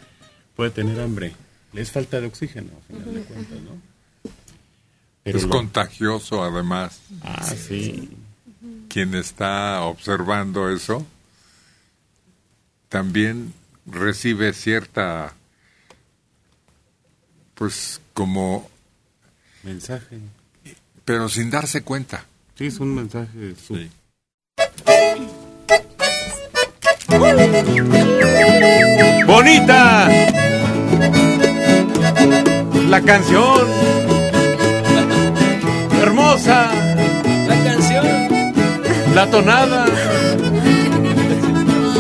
puede tener hambre. Es falta de oxígeno, a final de cuentas, ¿no? Pero es lo- contagioso, además. Ah, sí. Quien está observando eso también recibe cierta, pues como, Mensaje. pero sin darse cuenta. Sí, es un mensaje. su- ¡Bonita! La canción. Hermosa. La canción. La tonada.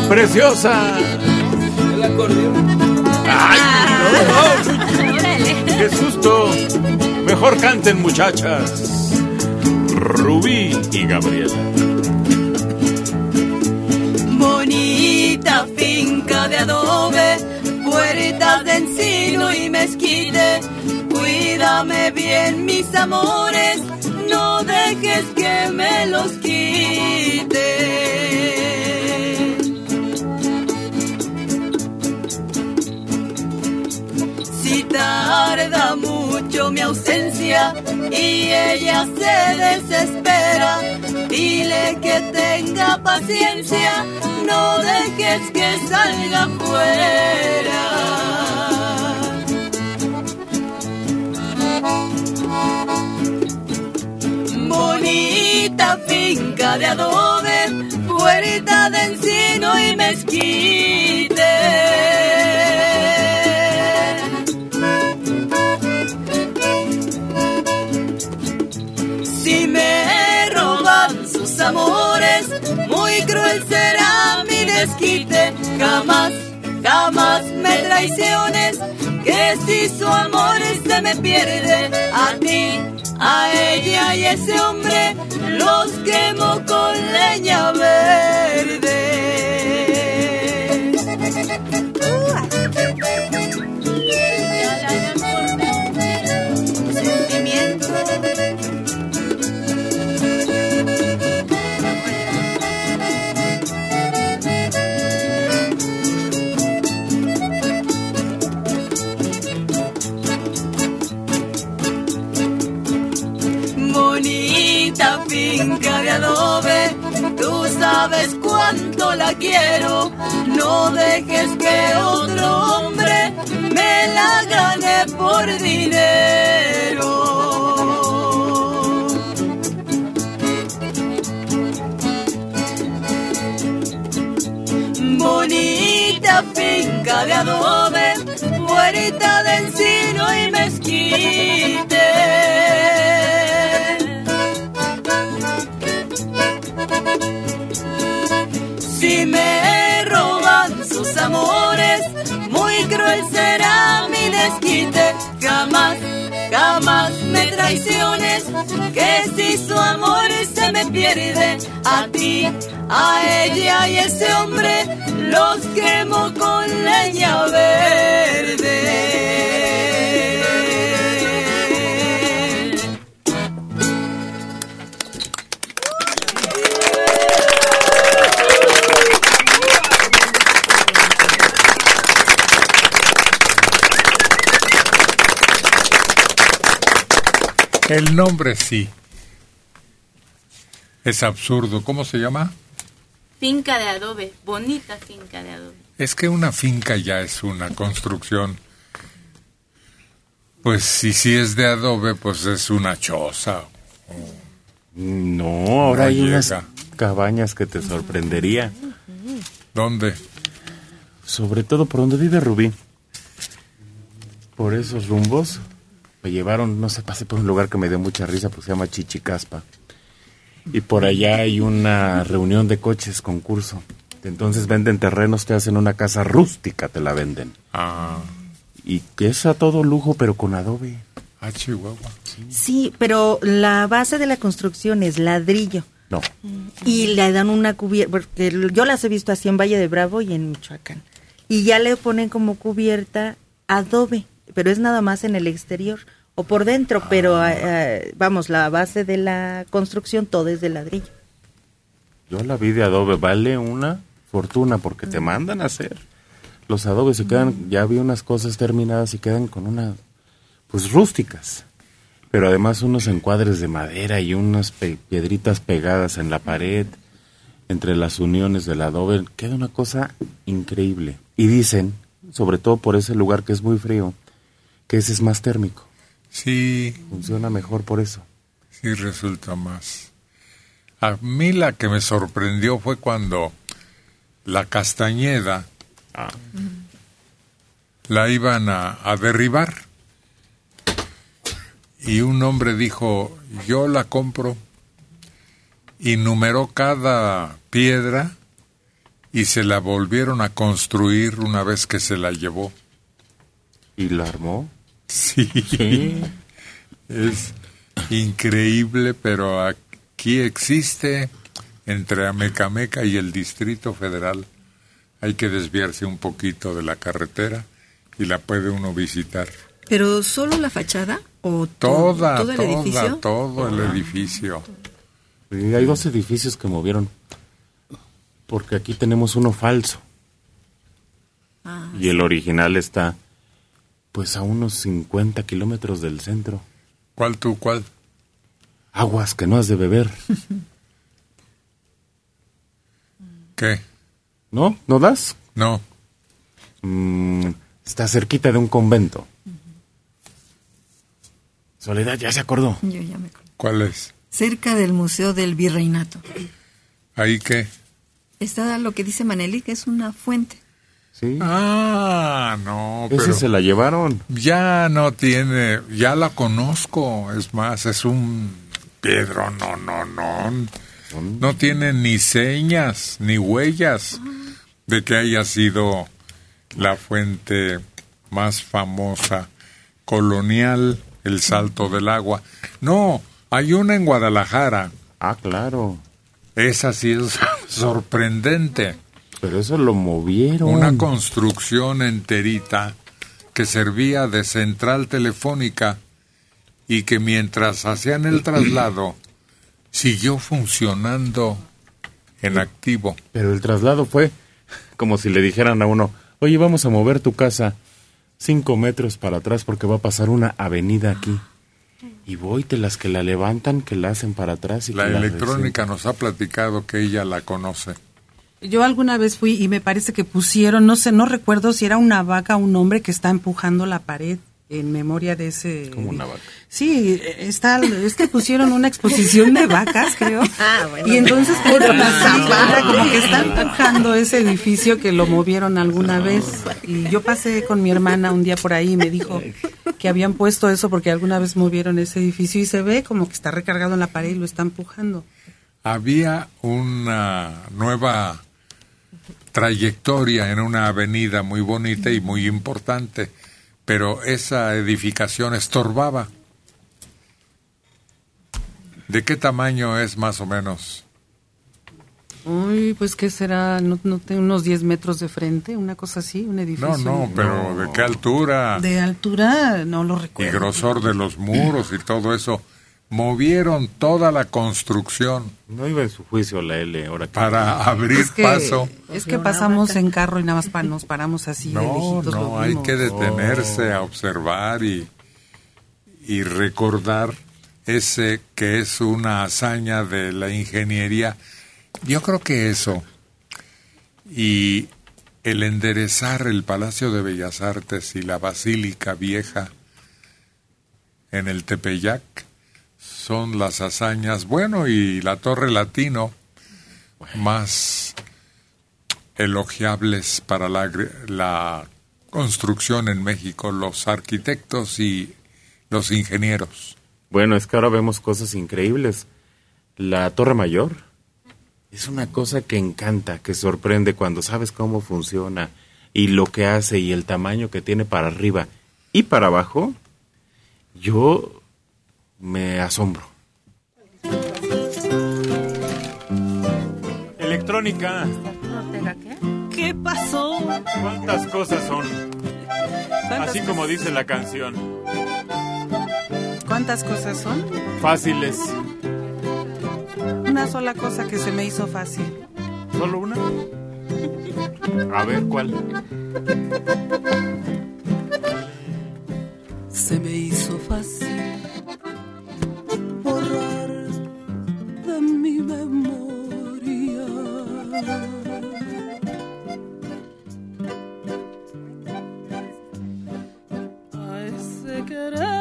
Preciosa. El acordeón. ¡Ay! no, no. ¡Qué susto! Mejor canten, muchachas. Rubí y Gabriela. Bonita finca de adobe, puertas de encino y mezquite. Cuídame bien, mis amores, no dejes que me los quite. Tarda mucho mi ausencia y ella se desespera, dile que tenga paciencia, no dejes que salga fuera. Bonita finca de adobe, puerta de encino y mezquite. Desquite. Jamás, jamás me traiciones, que si su amor se me pierde, a ti, a ella y ese hombre, los quemo con leña verde. Sabes cuánto la quiero. No dejes que otro hombre me la gane por dinero. Bonita finca de adobe, puerta desquite. Jamás, jamás me traiciones, que si su amor se me pierde, a ti, a ella y ese hombre, los quemo con leña verde. El nombre sí. Es absurdo. ¿Cómo se llama? Finca de adobe, bonita finca de adobe. Es que una finca ya es una construcción. Pues si sí es de adobe, pues es una choza. No, ahora hay unas cabañas que te sorprendería. ¿Dónde? Sobre todo por donde vive Rubí. Por esos rumbos me llevaron, no sé, pasé por un lugar que me dio mucha risa, pues se llama Chichicaspa. Y por allá hay una reunión de coches, concurso. Entonces venden terrenos, te hacen una casa rústica, te la venden. Ah, Y que es a todo lujo, pero con adobe. ah Chihuahua. Sí, pero la base de la construcción es ladrillo. No. Y le dan una cubierta, porque yo las he visto así en Valle de Bravo y en Michoacán. Y ya le ponen como cubierta adobe, pero es nada más en el exterior o por dentro, pero eh, eh, vamos, la base de la construcción todo es de ladrillo. Yo la vi de adobe, vale una fortuna porque te mandan a hacer Los adobes se quedan, ya vi unas cosas terminadas y quedan con una, pues rústicas. Pero además unos encuadres de madera y unas pe- piedritas pegadas en la pared, entre las uniones del adobe, queda una cosa increíble. Y dicen, sobre todo por ese lugar que es muy frío, que ese es más térmico. Sí. Funciona mejor por eso. Sí, resulta más. A mí la que me sorprendió fue cuando la Castañeda la iban a, a derribar. Y un hombre dijo, yo la compro. Y numeró cada piedra y se la volvieron a construir una vez que se la llevó. ¿Y la armó? Sí. Sí. Es increíble, pero aquí existe entre Amecameca y el Distrito Federal. Hay que desviarse un poquito de la carretera y la puede uno visitar. ¿Pero solo la fachada o to- Toda, todo el toda, edificio? todo el edificio. Y hay dos edificios que movieron. Porque aquí tenemos uno falso. Ah, Y el original está, pues, a unos 50 kilómetros del centro. ¿Cuál tú, cuál? Aguas que no has de beber. [LAUGHS] ¿Qué? ¿No? ¿No das? No. Mm, está cerquita de un convento. Soledad ya se acordó. Yo ya me acuerdo. ¿Cuál es? Cerca del Museo del Virreinato. ¿Ahí qué? Está lo que dice Maneli, que es una fuente. Sí. Ah, no, Ese pero se la llevaron. ya no tiene, ya la conozco, es más, es un Pedro, no, no, no, no tiene ni señas, ni huellas de que haya sido la fuente más famosa colonial, el Salto del Agua. No, hay una en Guadalajara. Ah, claro. Esa sí es [LAUGHS] sorprendente. Pero eso lo movieron. Una construcción enterita que servía de central telefónica y que mientras hacían el traslado [CLEARS THROAT] siguió funcionando en activo. Pero el traslado fue como si le dijeran a uno, oye, vamos a mover tu casa cinco metros para atrás porque va a pasar una avenida aquí. Y voy te las que la levantan, que la hacen para atrás y La que la electrónica nos ha platicado que ella la conoce. Yo alguna vez fui y me parece que pusieron, no sé, no recuerdo si era una vaca o un hombre que está empujando la pared en memoria de ese. Como una vaca. Sí, está, es que pusieron una exposición de vacas, creo. [LAUGHS] Ah, bueno. Y entonces ponen la Ah, como que está empujando ese edificio que lo movieron alguna vez. Y yo pasé con mi hermana un día por ahí y me dijo que habían puesto eso porque alguna vez movieron ese edificio y se ve como que está recargado en la pared y lo está empujando. Había una nueva trayectoria en una avenida muy bonita y muy importante, pero esa edificación estorbaba. ¿De qué tamaño es más o menos? Uy, pues qué será, no, no tengo unos 10 metros de frente, una cosa así, un edificio. No, no, pero ¿de qué altura? De altura no lo Y recuerdo. grosor de los muros y todo eso. Movieron toda la construcción No iba en su juicio la L ahora que- para abrir Es que, paso. es que pasamos en carro y nada más pa- nos paramos así de No, lejitos. no, hay que detenerse a observar y, y recordar ese que es una hazaña de la ingeniería. Yo creo que eso y el enderezar el Palacio de Bellas Artes y la Basílica Vieja en el Tepeyac son las hazañas, bueno, y la Torre Latino más elogiables para la, la construcción en México, los arquitectos y los ingenieros. Bueno, es que ahora vemos cosas increíbles. La Torre Mayor es una cosa que encanta, que sorprende cuando sabes cómo funciona y lo que hace y el tamaño que tiene para arriba y para abajo. Yo me asombro. Electrónica. ¿Qué pasó? ¿Cuántas cosas son? Así como dice la canción. ¿Cuántas cosas son? Fáciles. Una sola cosa que se me hizo fácil. ¿Solo una? A ver cuál. Se me hizo fácil mi memoria. A ese querer.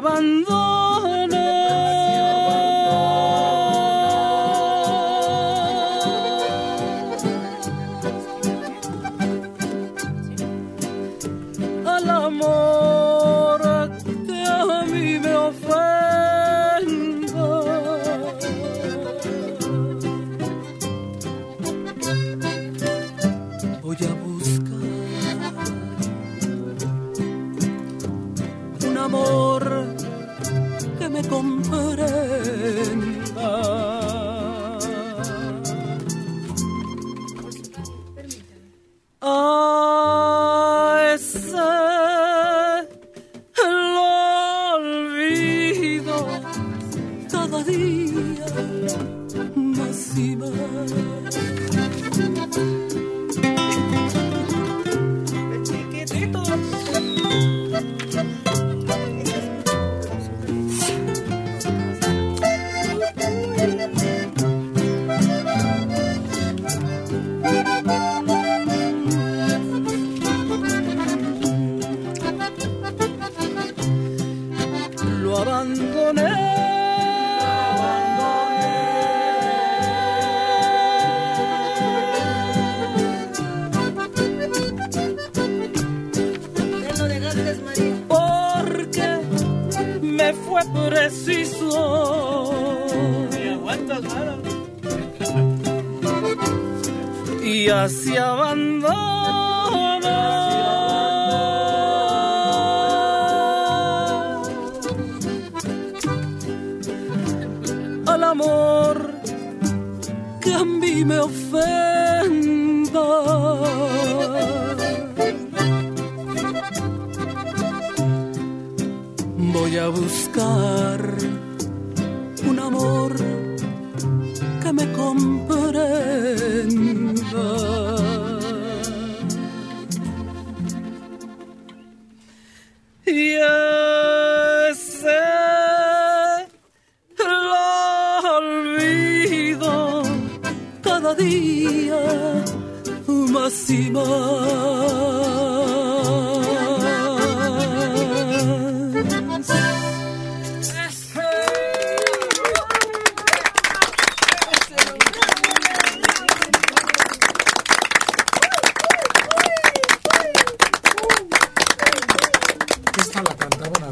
lavando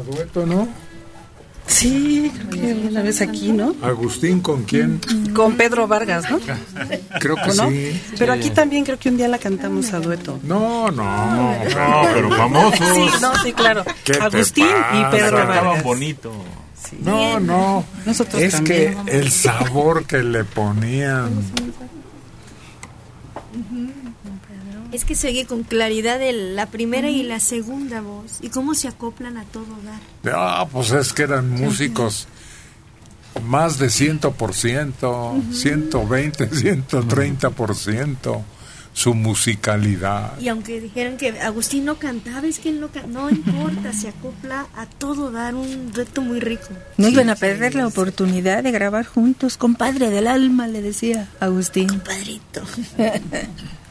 dueto, ¿no? Sí, creo que una vez aquí, ¿no? Agustín, ¿con quién? Con Pedro Vargas, ¿no? Creo que sí. Pero aquí también creo que un día la cantamos a dueto. No, no, no, pero famosos. Sí, no, claro. Agustín y Pedro Vargas. bonito. Sí. No, no. Nosotros es que el sabor que le ponían es que se oye con claridad el, la primera uh -huh. y la segunda voz y cómo se acoplan a todo dar. Ah, pues es que eran músicos más de 100%, por uh -huh. 120, 130% su musicalidad. Y aunque dijeron que Agustín no cantaba, es que él no no importa, se acopla a todo dar un reto muy rico. No iban a perder sí, la sí. oportunidad de grabar juntos, compadre del alma, le decía Agustín. Compadrito. [LAUGHS]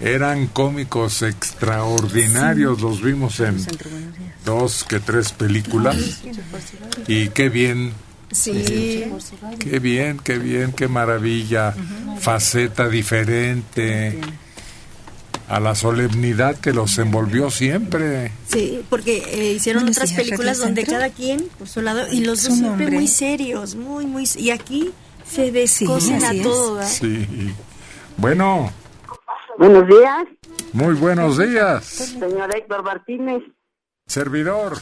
Eran cómicos extraordinarios, los vimos en dos que tres películas. Y qué bien, Sí. qué bien, qué bien, qué maravilla. Faceta diferente a la solemnidad que los envolvió siempre. Sí, porque eh, hicieron ¿No otras películas donde Centro? cada quien por su lado y los dos siempre muy serios, muy muy y aquí se descosen a así es. todo. Sí. Bueno, Buenos días, muy buenos días. señor Héctor Martínez. Servidor.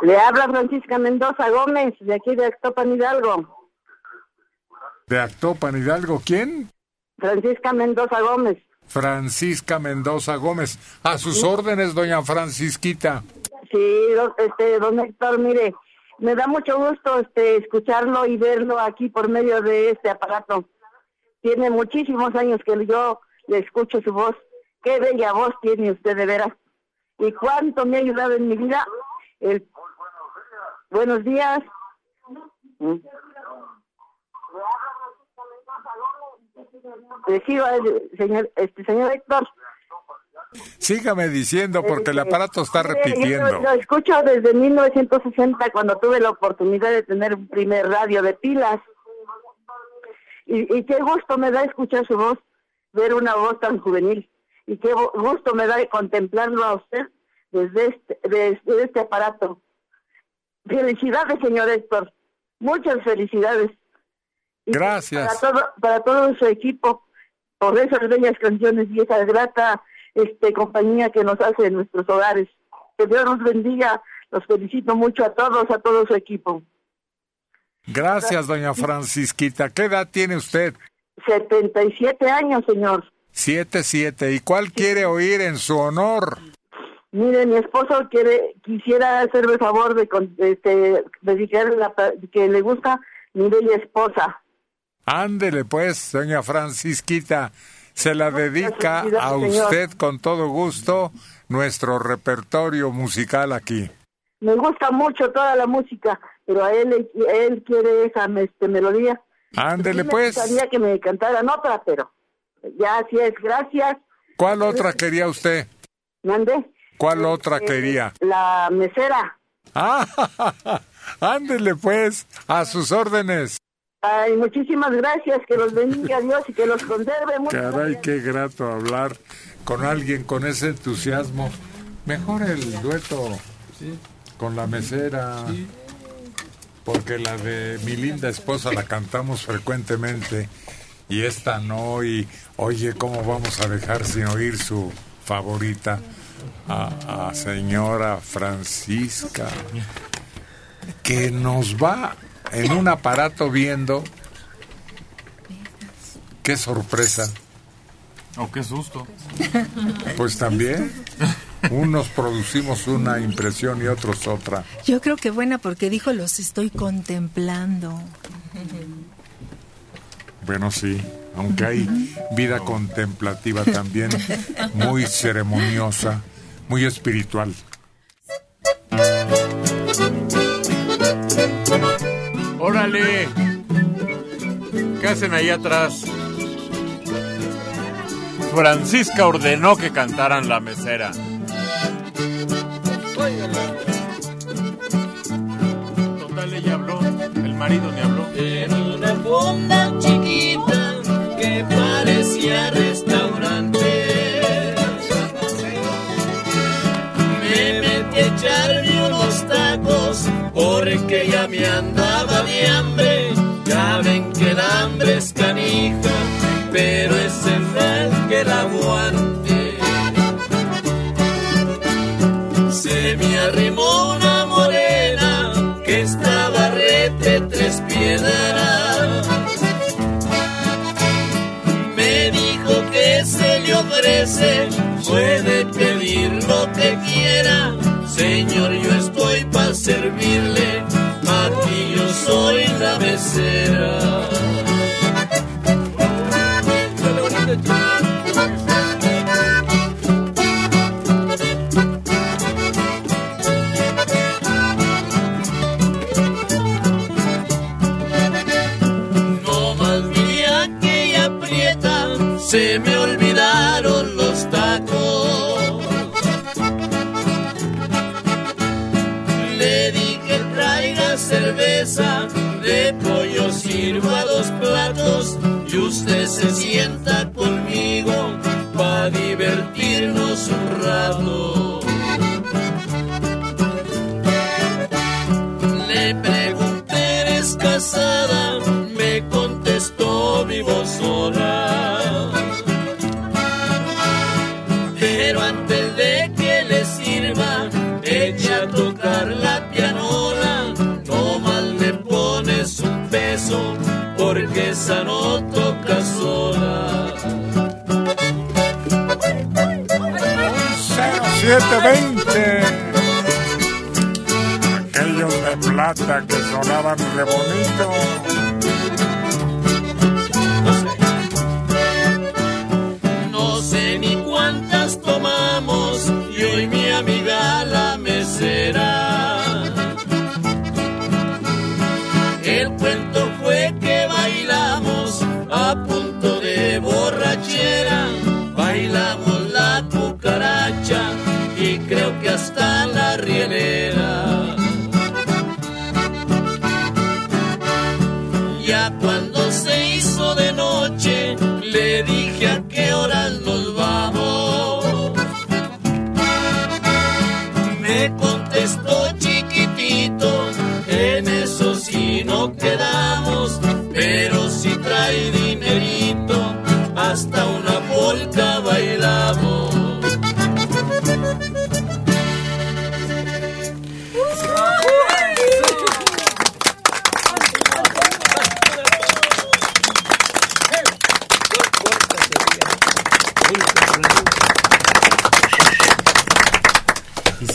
Le habla Francisca Mendoza Gómez, de aquí de Actopan Hidalgo. De Actopan Hidalgo, ¿quién? Francisca Mendoza Gómez. Francisca Mendoza Gómez. A sus órdenes, doña Francisquita. Sí, este, don Héctor, mire, me da mucho gusto este, escucharlo y verlo aquí por medio de este aparato. Tiene muchísimos años que yo le escucho su voz. Qué bella voz tiene usted de veras. Y cuánto me ha ayudado en mi vida. El... Buenos días. Mm. Señor, este, señor Héctor. Sígame diciendo porque el aparato está repitiendo. Yo lo escucho desde 1960 cuando tuve la oportunidad de tener un primer radio de pilas. Y, y qué gusto me da escuchar su voz, ver una voz tan juvenil. Y qué gu- gusto me da de contemplarlo a usted desde este, desde este aparato. Felicidades, señor Héctor. Muchas felicidades. Y Gracias. Para todo, para todo su equipo, por esas bellas canciones y esa grata este, compañía que nos hace en nuestros hogares. Que Dios nos bendiga. Los felicito mucho a todos, a todo su equipo. Gracias, doña Francisquita. ¿Qué edad tiene usted? 77 años, señor. Siete, siete. ¿Y cuál quiere oír en su honor? Mire, mi esposo quiere, quisiera hacerme el favor de este, dedicarle la que le gusta mi bella esposa. Ándele pues, doña Francisquita. Se la dedica a usted con todo gusto nuestro repertorio musical aquí. Me gusta mucho toda la música, pero a él, él quiere esa este, melodía. Ándele Sí pues. Me gustaría que me cantaran otra, pero ya así es. Gracias. ¿Cuál otra quería usted? Mande. ¿Cuál otra Eh, quería? La mesera. Ah, [LAUGHS] ándele pues, a sus órdenes. Ay, muchísimas gracias. Que los bendiga Dios y que los conserve. Muchas Caray, qué grato hablar con alguien con ese entusiasmo. Mejor el dueto con la mesera, porque la de mi linda esposa la cantamos frecuentemente y esta no. Y oye, ¿cómo vamos a dejar sin oír su favorita? A, a señora Francisca, que nos va en un aparato viendo. Qué sorpresa. Oh, qué susto. Pues también. Unos producimos una impresión y otros otra. Yo creo que buena porque dijo los estoy contemplando. Bueno, sí, aunque hay vida contemplativa también, muy ceremoniosa, muy espiritual. ¡Órale! ¿Qué hacen ahí atrás? Francisca ordenó que cantaran la mesera. Total, ella habló, el marido ni habló. En una fonda chiquita que parecía restaurante. Me metí a echarme unos tacos porque ya me andaba de hambre. Ya ven que el hambre es canija, pero es el mal que la aguante. Me arrimó una morena que estaba rete tres piedras. Me dijo que se le ofrece, puede pedir lo que quiera. Señor, yo estoy para servirle, aquí yo soy la mesera. Cerveza, de pollo sirva dos platos y usted se sienta conmigo para divertirnos un rato. Le pregunté, ¿eres casada? Me contestó vivo sola. 720. Aquellos de plata que sonaban re bonito.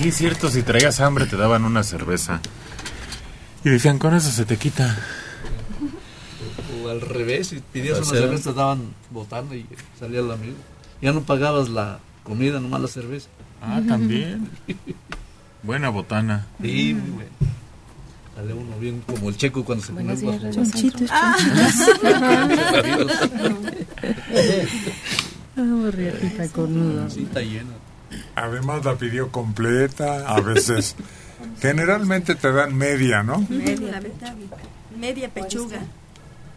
Sí es cierto, si traías hambre te daban una cerveza. Y decían, con eso se te quita. O al revés, si pedías O una cerveza te estaban botando y salía el amigo. Ya no pagabas la comida, nomás la cerveza. Ah, también. Buena botana. Sí, muy bueno. Sale uno bien como el checo cuando se pone bajo. Chonchitos, Ah. Ah, riatita cornuda. Sí, está llena. Además la pidió completa, a veces. [LAUGHS] Generalmente te dan media, ¿no? Media, media pechuga.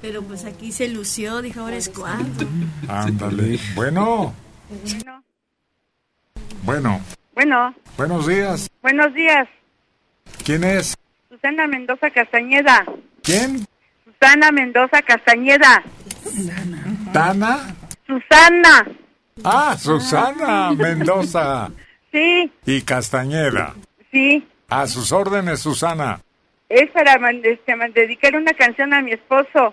Pero pues aquí se lució, dijo, ahora es cuando. Ándale. Bueno, bueno, Bueno, buenos días. buenos días. ¿Quién es? Susana Mendoza Castañeda. ¿Quién? Susana Mendoza Castañeda. ¿Tana? Susana. Ah, Susana Mendoza Sí, y Castañeda. sí. A sus órdenes, Susana. Es para man- este, man- dedicar una canción a mi esposo,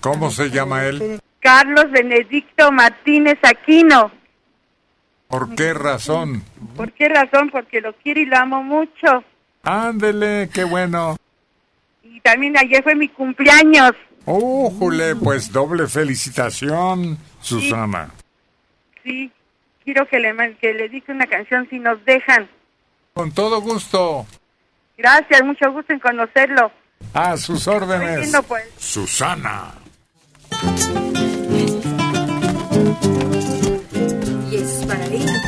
¿Cómo se llama él? Carlos Benedicto Martínez Aquino. ¿Por qué razón? ¿Por qué razón? Porque lo quiero y lo amo mucho. Ándele, qué bueno. Y también ayer fue mi cumpleaños. ¡Újule! Pues doble felicitación, Susana. Sí, quiero que le, que le dedique una canción si nos dejan. Con todo gusto. Gracias, mucho gusto en conocerlo. A sus órdenes. Pues. Susana. Y es para ella,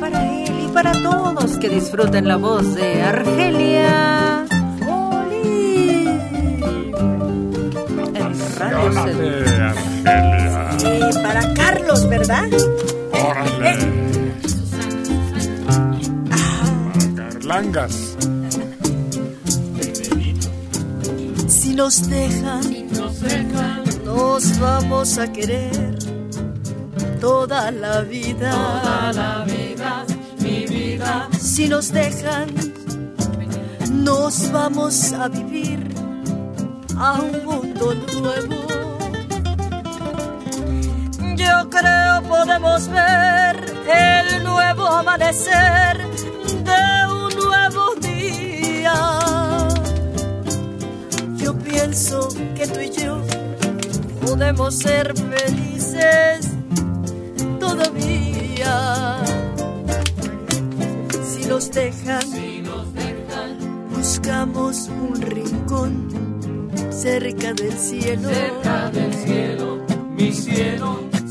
para él y para todos que disfruten la voz de Argelia. Oli. En Radio. Argelia. Sí, para Carlos, ¿verdad? Órale. Carlangas. Si nos dejan, nos vamos a querer toda la vida. Toda la vida, mi vida. Si nos dejan, nos vamos a vivir a un mundo nuevo. Yo creo podemos ver el nuevo amanecer de un nuevo día. Yo pienso que tú y yo podemos ser felices todavía. Si nos dejan, buscamos un rincón cerca del cielo. Cerca del cielo, mi cielo.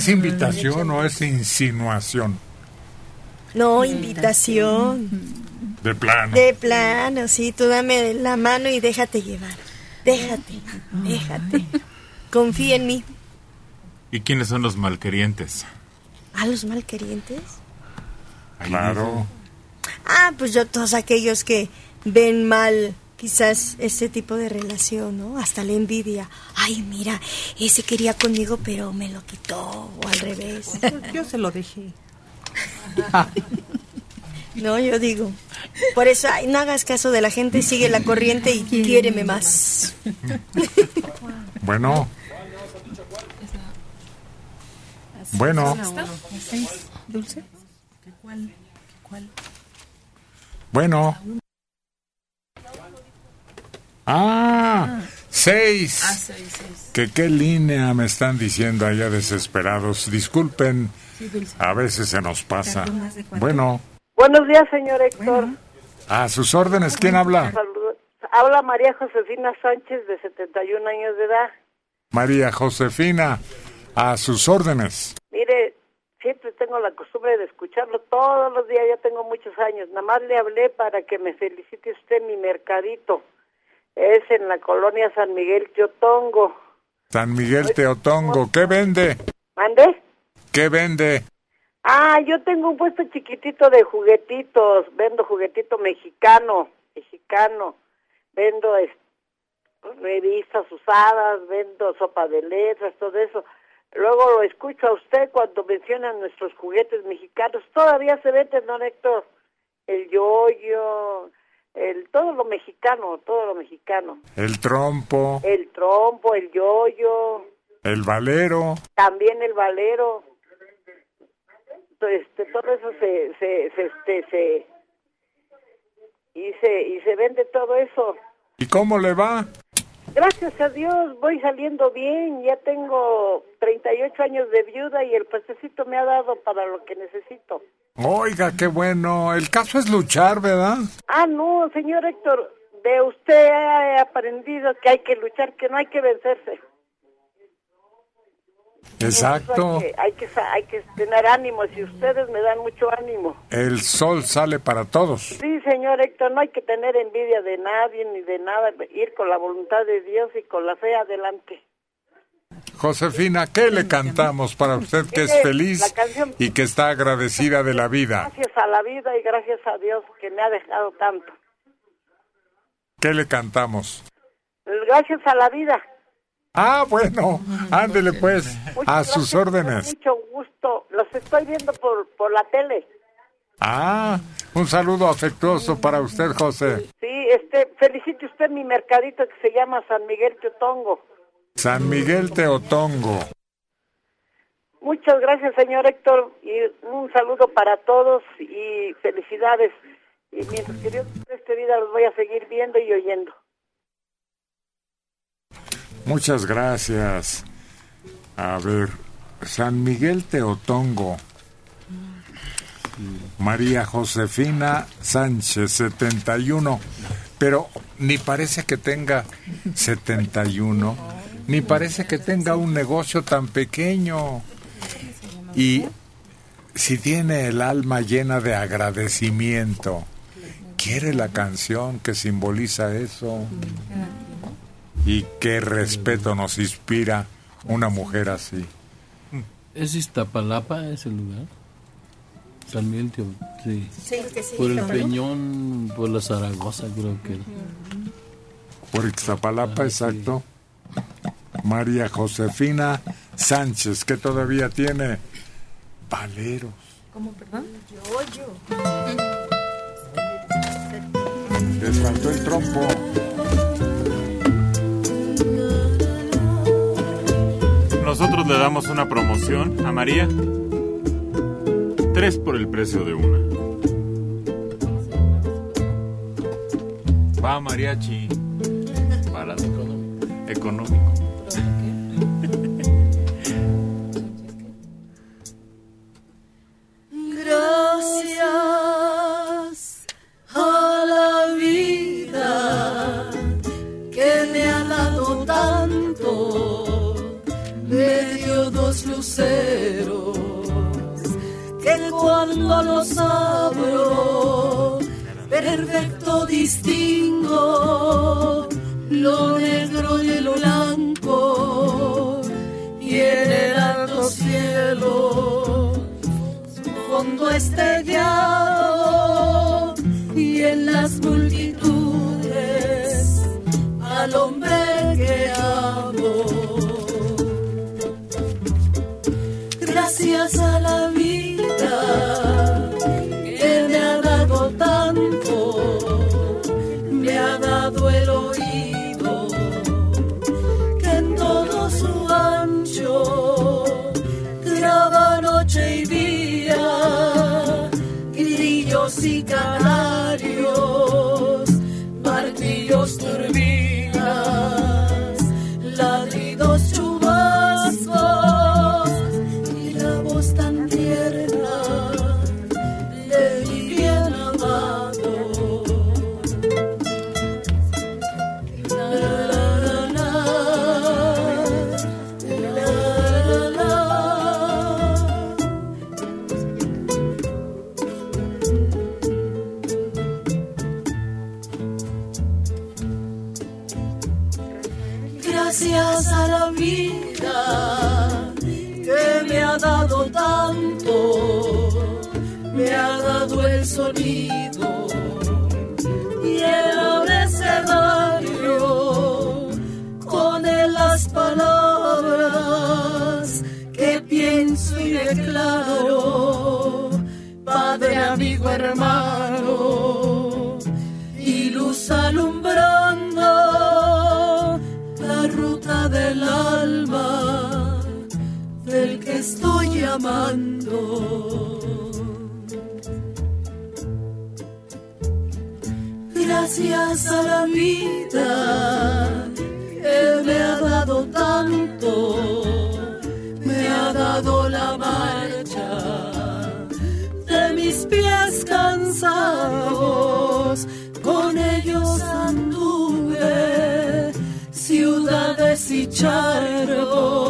¿Es invitación o es insinuación? No, invitación. De plano. De plano, sí, tú dame la mano y déjate llevar. Déjate, déjate. Confía en mí. ¿Y quiénes son los malquerientes? ¿A los malquerientes? Claro. Ah, pues yo, todos aquellos que ven mal quizás este tipo de relación, ¿no? Hasta la envidia. Ay, mira, ese quería conmigo, pero me lo quitó, o al revés. Yo se lo dejé. [LAUGHS] No, yo digo. Por eso, ay, no hagas caso de la gente, sigue la corriente y quiéreme más. [LAUGHS] Bueno. Bueno. ¿Dulce? ¿Qué cuál? ¿Qué cuál? Bueno. Ah, seis. Ah, seis, seis. ¿Que qué línea me están diciendo allá desesperados? Disculpen, a veces se nos pasa. Bueno, Buenos días, señor Héctor. a sus órdenes, ¿quién habla? Habla María Josefina Sánchez, de 71 años de edad. María Josefina, a sus órdenes. Mire, siempre tengo la costumbre de escucharlo todos los días, ya tengo muchos años. Nada más le hablé para que me felicite usted mi mercadito. Es en la colonia San Miguel Yotongo. San Miguel Teotongo, ¿qué vende? ¿Mande? ¿Qué vende? Ah, yo tengo un puesto chiquitito de juguetitos. Vendo juguetito mexicano, mexicano. Vendo es- revistas usadas, vendo sopa de letras, todo eso. Luego lo escucho a usted cuando mencionan nuestros juguetes mexicanos. Todavía se vende, don Héctor, el yoyo, el todo lo mexicano, todo lo mexicano. El trompo, El trompo, el yoyo, el valero. también el valero. Este, todo eso se, se, se, este, se, y se, y se vende todo eso. ¿Y cómo le va? Gracias a Dios voy saliendo bien, ya tengo 38 años de viuda y el puestecito me ha dado para lo que necesito. Oiga, qué bueno. El caso es luchar, ¿verdad? Ah, no, señor Héctor, de usted he aprendido que hay que luchar, que no hay que vencerse. Exacto. Hay que, hay que, sa- hay que tener ánimo y ustedes me dan mucho ánimo. El sol sale para todos. Sí, señor Héctor, no hay que tener envidia de nadie ni de nada, ir con la voluntad de Dios y con la fe adelante. Josefina, ¿qué le cantamos para usted que es feliz y que está agradecida de la vida? Gracias a la vida y gracias a Dios que me ha dejado tanto. ¿Qué le cantamos? Gracias a la vida. Ah, bueno, ándele pues, a sus órdenes. Mucho gusto. Los estoy viendo por, por la tele. Ah, un saludo afectuoso para usted, José. Sí, este, felicite usted mi mercadito que se llama San Miguel Teotongo. San Miguel Teotongo. Muchas gracias, señor Héctor, y un saludo para todos y felicidades. Y mientras que Dios preste vida, los voy a seguir viendo y oyendo. Muchas gracias. A ver, San Miguel Teotongo. María Josefina Sánchez, 71. Pero ni parece que tenga 71, ni parece que tenga un negocio tan pequeño. Y si tiene el alma llena de agradecimiento, quiere la canción que simboliza eso. Y qué respeto nos inspira una mujer así. ¿Es Iztapalapa ese lugar? San Miguel sí. Sí, que sí, Por el Iztapalapa. Peñón, por la Zaragoza creo que. Por Ixtapalapa, exacto. María Josefina Sánchez, que todavía tiene paleros. ¿Cómo, perdón? Yo, yo. Les faltó el trompo. Nosotros le damos una promoción a María. Tres por el precio de una. Va mariachi. Barato. Económico. Luceros que cuando los abro, perfecto distingo lo negro y lo blanco y en el alto cielo fondo estrellado y en las multitudes al Gracias a la vida Gracias a la vida que me ha dado tanto, me ha dado el sonido y el abecedario con él las palabras que pienso y declaro, Padre, amigo, hermano, Gracias a la vida que me ha dado tanto, me ha dado la marcha de mis pies cansados, con ellos anduve ciudades y charcos,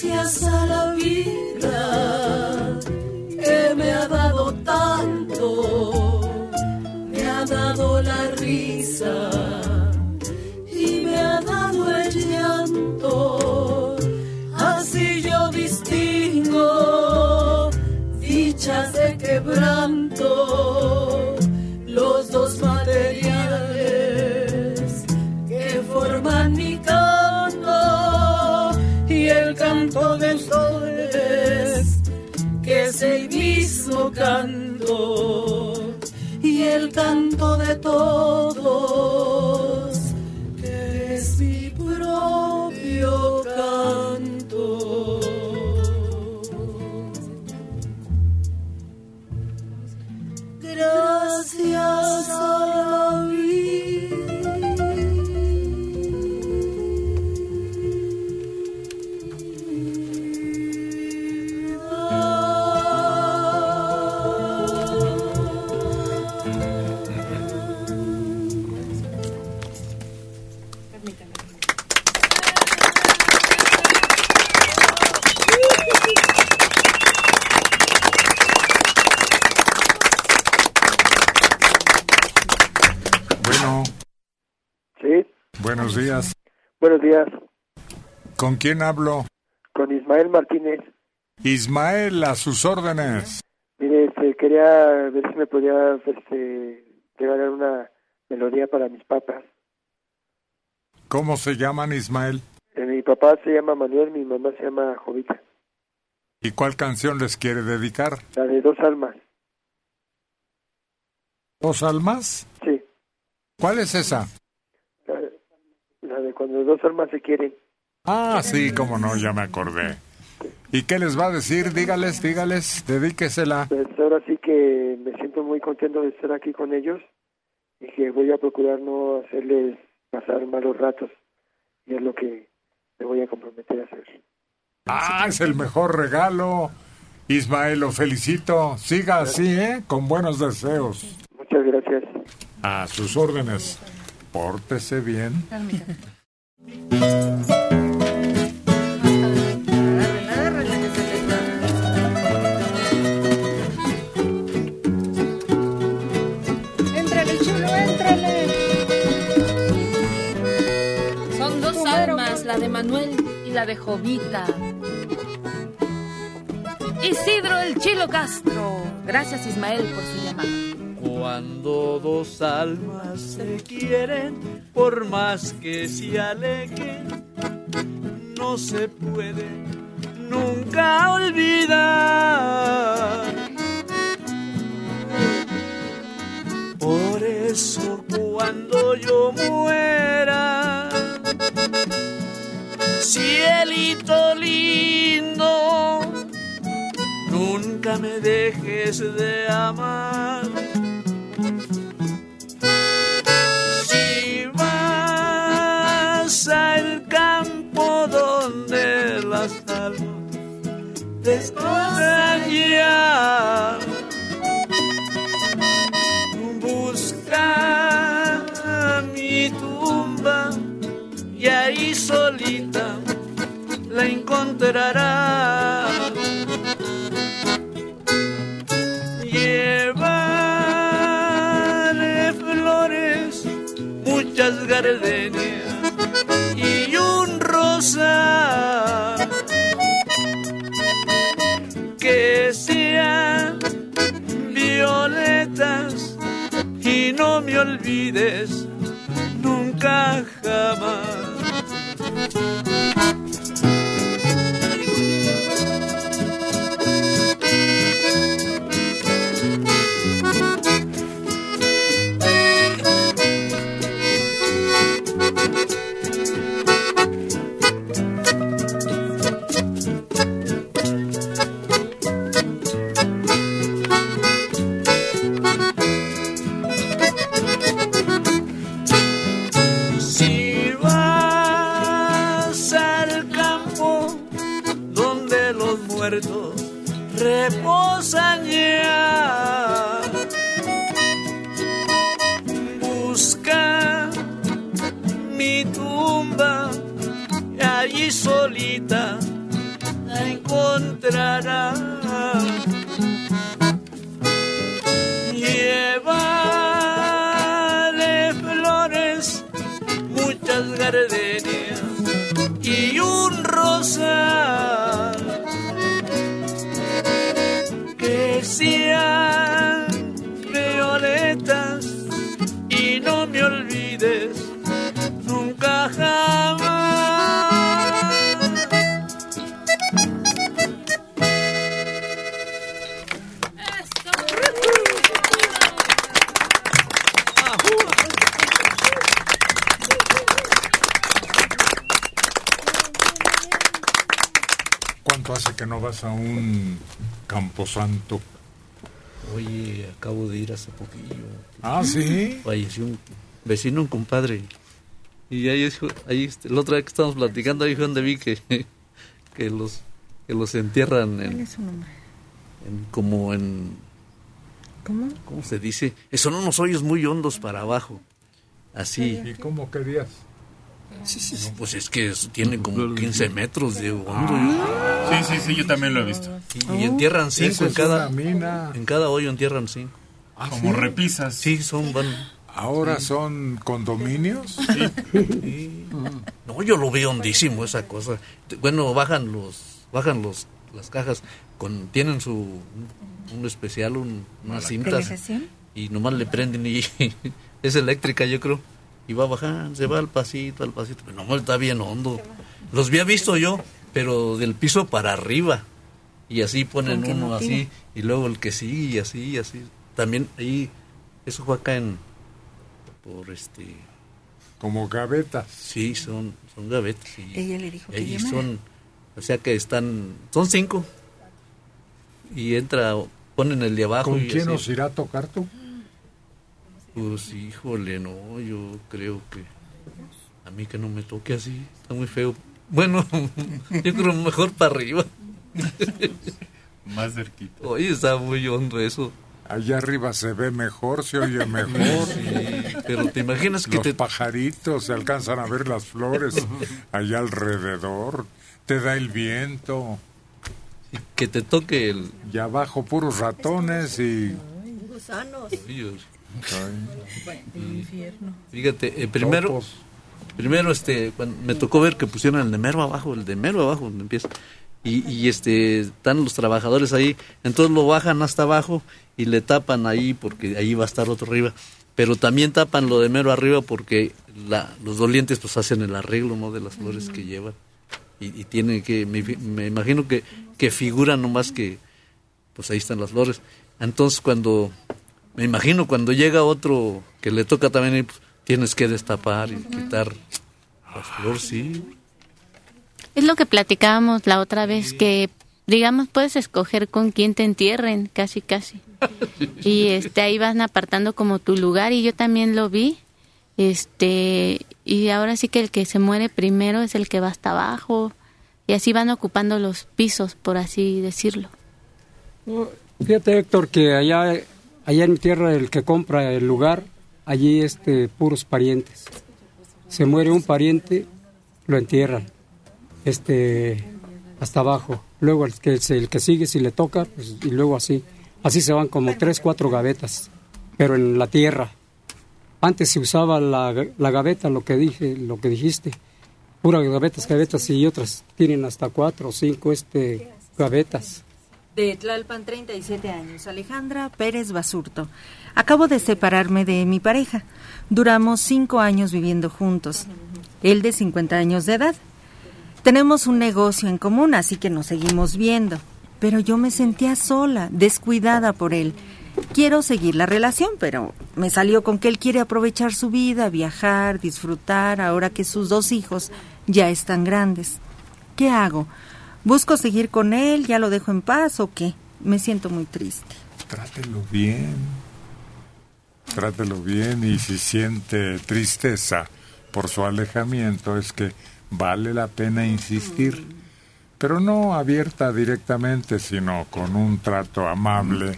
Gracias a la vida que me ha dado tanto, me ha dado la risa y el canto de todos Bueno, Sí, buenos días. buenos días. ¿Con quién hablo? Con Ismael Martínez. Ismael, a sus órdenes. Mire, este, quería ver si me podía este, regalar una melodía para mis papas. ¿Cómo se llaman, Ismael? Eh, mi papá se llama Manuel, mi mamá se llama Jovita. ¿Y cuál canción les quiere dedicar? La de dos almas. ¿Dos almas? ¿Cuál es esa? La, la de cuando dos almas se quieren. Ah, sí, cómo no, ya me acordé. ¿Y qué les va a decir? Dígales, dígales, dedíquesela. Pues ahora sí que me siento muy contento de estar aquí con ellos y que voy a procurar no hacerles pasar malos ratos. Y es lo que me voy a comprometer a hacer. Ah, es el mejor regalo. Ismael, lo felicito. Siga así, ¿eh? Con buenos deseos. Muchas gracias. A sus órdenes. Pórtese bien. Éntrale, chulo, éntrale. Son dos almas, la de Manuel y la de Jovita. Isidro el Chilo Castro. Gracias Ismael por su llamada. Cuando dos almas se quieren, por más que se alejen, no se puede nunca olvidar. Por eso cuando yo muera, cielito lindo, nunca me dejes de amar. Descansan ya, busca mi tumba y ahí solita la encontrarás. Llevaré flores, muchas gardenias y un rosal y no me olvides nunca jamás. Encontrará. Llévale flores, muchas gardenias camposanto? Oye, acabo de ir hace poquillo. Ah, ¿sí? Falleció un vecino, un compadre. Y ahí, es- ahí la otra vez que estábamos platicando, ahí fue donde vi que, [LAUGHS] que los que los entierran en, su nombre? en- como en ¿Cómo? ¿cómo se dice? Son unos hoyos muy hondos para abajo. Así. ¿Y cómo querías? No, pues es que es- tiene como 15 metros de hondo. Sí, sí, sí, yo también lo he visto. Y, y entierran cinco en cada en cada hoyo entierran cinco. Ah, Como ¿sí? repisas. Sí, son van. ¿Ahora son condominios? Sí. No, yo lo veo hondísimo esa cosa. Bueno, bajan los bajan los las cajas con tienen su un especial un, unas cintas y nomás le prenden y [LAUGHS] es eléctrica, yo creo. Y va bajando, se va al pasito, al pasito, pero no está bien hondo. Los había visto yo, pero del piso para arriba. Y así ponen ¿Con qué uno motivo? así y luego el que sigue y así y así. También ahí eso fue acá en por este Como gavetas. Sí, son, son gavetas. Y, Ella le dijo que llamara. son, o sea que están, son cinco. Y entra, ponen el de abajo. ¿Con y quién así. nos irá a tocar tú? Pues híjole, no, yo creo que a mí que no me toque así, está muy feo. Bueno, [LAUGHS] yo creo mejor para arriba. [LAUGHS] Más cerquita. Oye, está muy hondo eso. Allá arriba se ve mejor, se oye mejor. Sí, pero te imaginas que Los te- pajaritos se alcanzan a ver las flores [LAUGHS] allá alrededor. Te da el viento. Que te toque el... Y abajo puros ratones y... Gusanos. El infierno. Fíjate, eh, primero, Topos. primero este, cuando me tocó ver que pusieron el de mero abajo, el de mero abajo donde empieza. Y, y este, están los trabajadores ahí, entonces lo bajan hasta abajo y le tapan ahí porque ahí va a estar otro arriba. Pero también tapan lo de mero arriba porque la, los dolientes pues hacen el arreglo ¿no? de las flores que llevan. Y, y tiene que, me, me imagino que, que figura nomás que pues ahí están las flores. Entonces cuando, me imagino cuando llega otro que le toca también, ir, pues, tienes que destapar y quitar las flores, sí. Es lo que platicábamos la otra vez, que digamos puedes escoger con quién te entierren, casi casi. [LAUGHS] Y este ahí van apartando como tu lugar y yo también lo vi. Este, y ahora sí que el que se muere primero es el que va hasta abajo y así van ocupando los pisos, por así decirlo. Fíjate, Héctor, que allá, allá en tierra, el que compra el lugar, allí este, puros parientes. Se muere un pariente, lo entierran este, hasta abajo. Luego el que, el que sigue, si le toca, pues, y luego así. Así se van como tres, cuatro gavetas, pero en la tierra. Antes se usaba la, la gaveta, lo que dije, lo que dijiste. Puras gavetas, gavetas y otras tienen hasta cuatro o cinco este, gavetas. De Tlalpan, 37 años. Alejandra Pérez Basurto. Acabo de separarme de mi pareja. Duramos cinco años viviendo juntos. Él de 50 años de edad. Tenemos un negocio en común, así que nos seguimos viendo. Pero yo me sentía sola, descuidada por él. Quiero seguir la relación, pero me salió con que él quiere aprovechar su vida, viajar, disfrutar, ahora que sus dos hijos ya están grandes. ¿Qué hago? ¿Busco seguir con él? ¿Ya lo dejo en paz o qué? Me siento muy triste. Trátelo bien. Trátelo bien y si siente tristeza por su alejamiento es que vale la pena insistir. pero no abierta directamente, sino con un trato amable,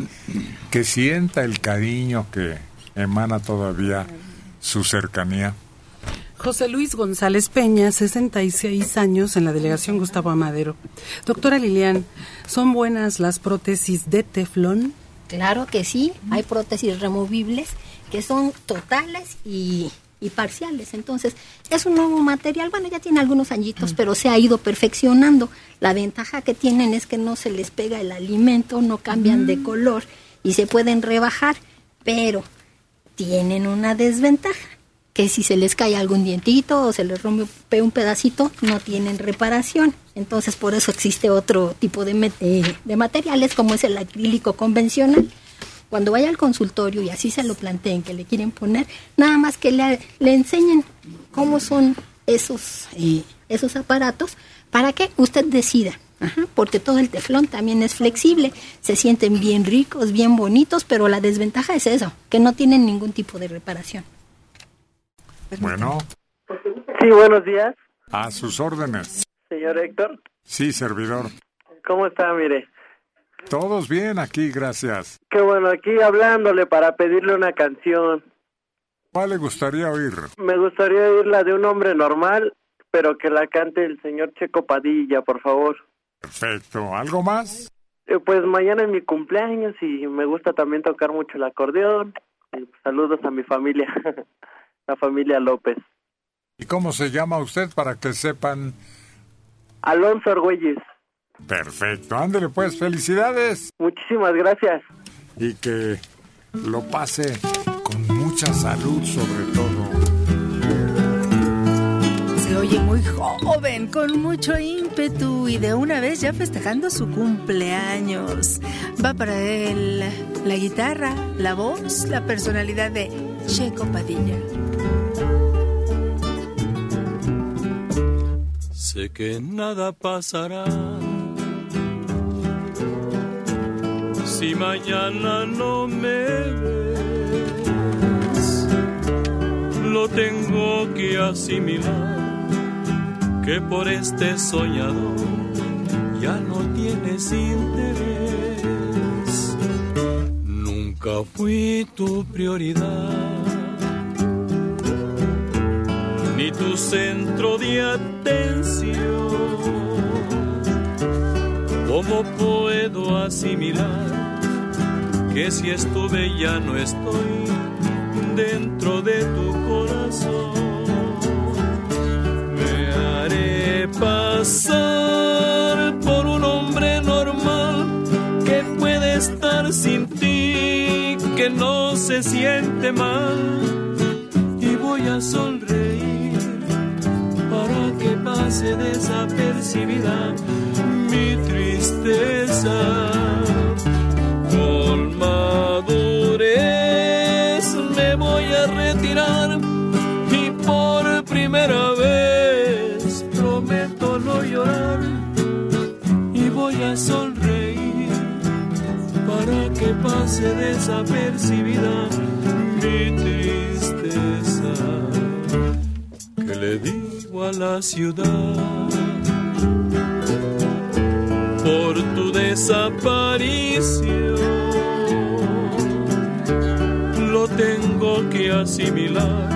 que sienta el cariño que emana todavía su cercanía. José Luis González Peña, 66 años, en la delegación Gustavo Amadero. Doctora Lilian, ¿son buenas las prótesis de teflón? Claro que sí, hay prótesis removibles que son totales y, y parciales. Entonces, es un nuevo material, bueno, ya tiene algunos añitos, pero se ha ido perfeccionando. La ventaja que tienen es que no se les pega el alimento, no cambian de color y se pueden rebajar, pero tienen una desventaja, que si se les cae algún dientito o se les rompe un pedacito, no tienen reparación. Entonces, por eso existe otro tipo de, eh, de materiales, como es el acrílico convencional. Cuando vaya al consultorio y así se lo planteen que le quieren poner, nada más que le, le enseñen cómo son esos, eh, esos aparatos para que usted decida. Porque todo el teflón también es flexible, se sienten bien ricos, bien bonitos, pero la desventaja es eso, que no tienen ningún tipo de reparación. Bueno, Sí, buenos días, a sus órdenes. señor Héctor. Sí, servidor. ¿Cómo está? Mire, Todos bien aquí, gracias. qué bueno, aquí hablándole para pedirle una canción. ¿Cuál le gustaría oír? Me gustaría oír la de un hombre normal, pero que la cante el señor Checo Padilla, por favor. Perfecto. ¿Algo más? Eh, pues mañana es mi cumpleaños y me gusta también tocar mucho el acordeón. Y, pues, saludos a mi familia, [LAUGHS] la familia López. ¿Y cómo se llama usted para que sepan? Alonso Argüelles, Perfecto. Ándele pues, felicidades. muchísimas gracias. Y que lo pase con mucha salud sobre todo. Se oye muy joven, con mucho ímpetu y de una vez ya festejando su cumpleaños. Va para él la guitarra, la voz, la personalidad de Checo Padilla. Sé que nada pasará si mañana no me ves. Lo tengo que asimilar que por este soñador ya no tienes interés. Nunca fui tu prioridad ni tu centro de atención. ¿Cómo puedo asimilar que si estuve ya no estoy dentro de tu corazón? Me haré pasar por un hombre normal que puede estar sin ti, que no se siente mal y voy a sonreír pase desapercibida mi tristeza. Con madurez me voy a retirar y por primera vez prometo no llorar y voy a sonreír para que pase desapercibida la ciudad por tu desaparición. Lo tengo que asimilar,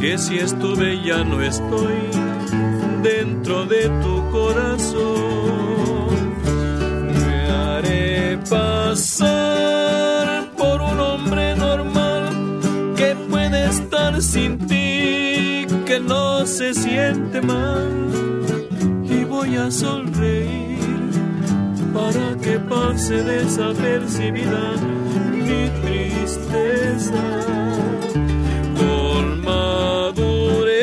que si estuve ya no estoy dentro de tu corazón. Me haré pasar no se siente mal y voy a sonreír para que pase desapercibida mi tristeza. Con madurez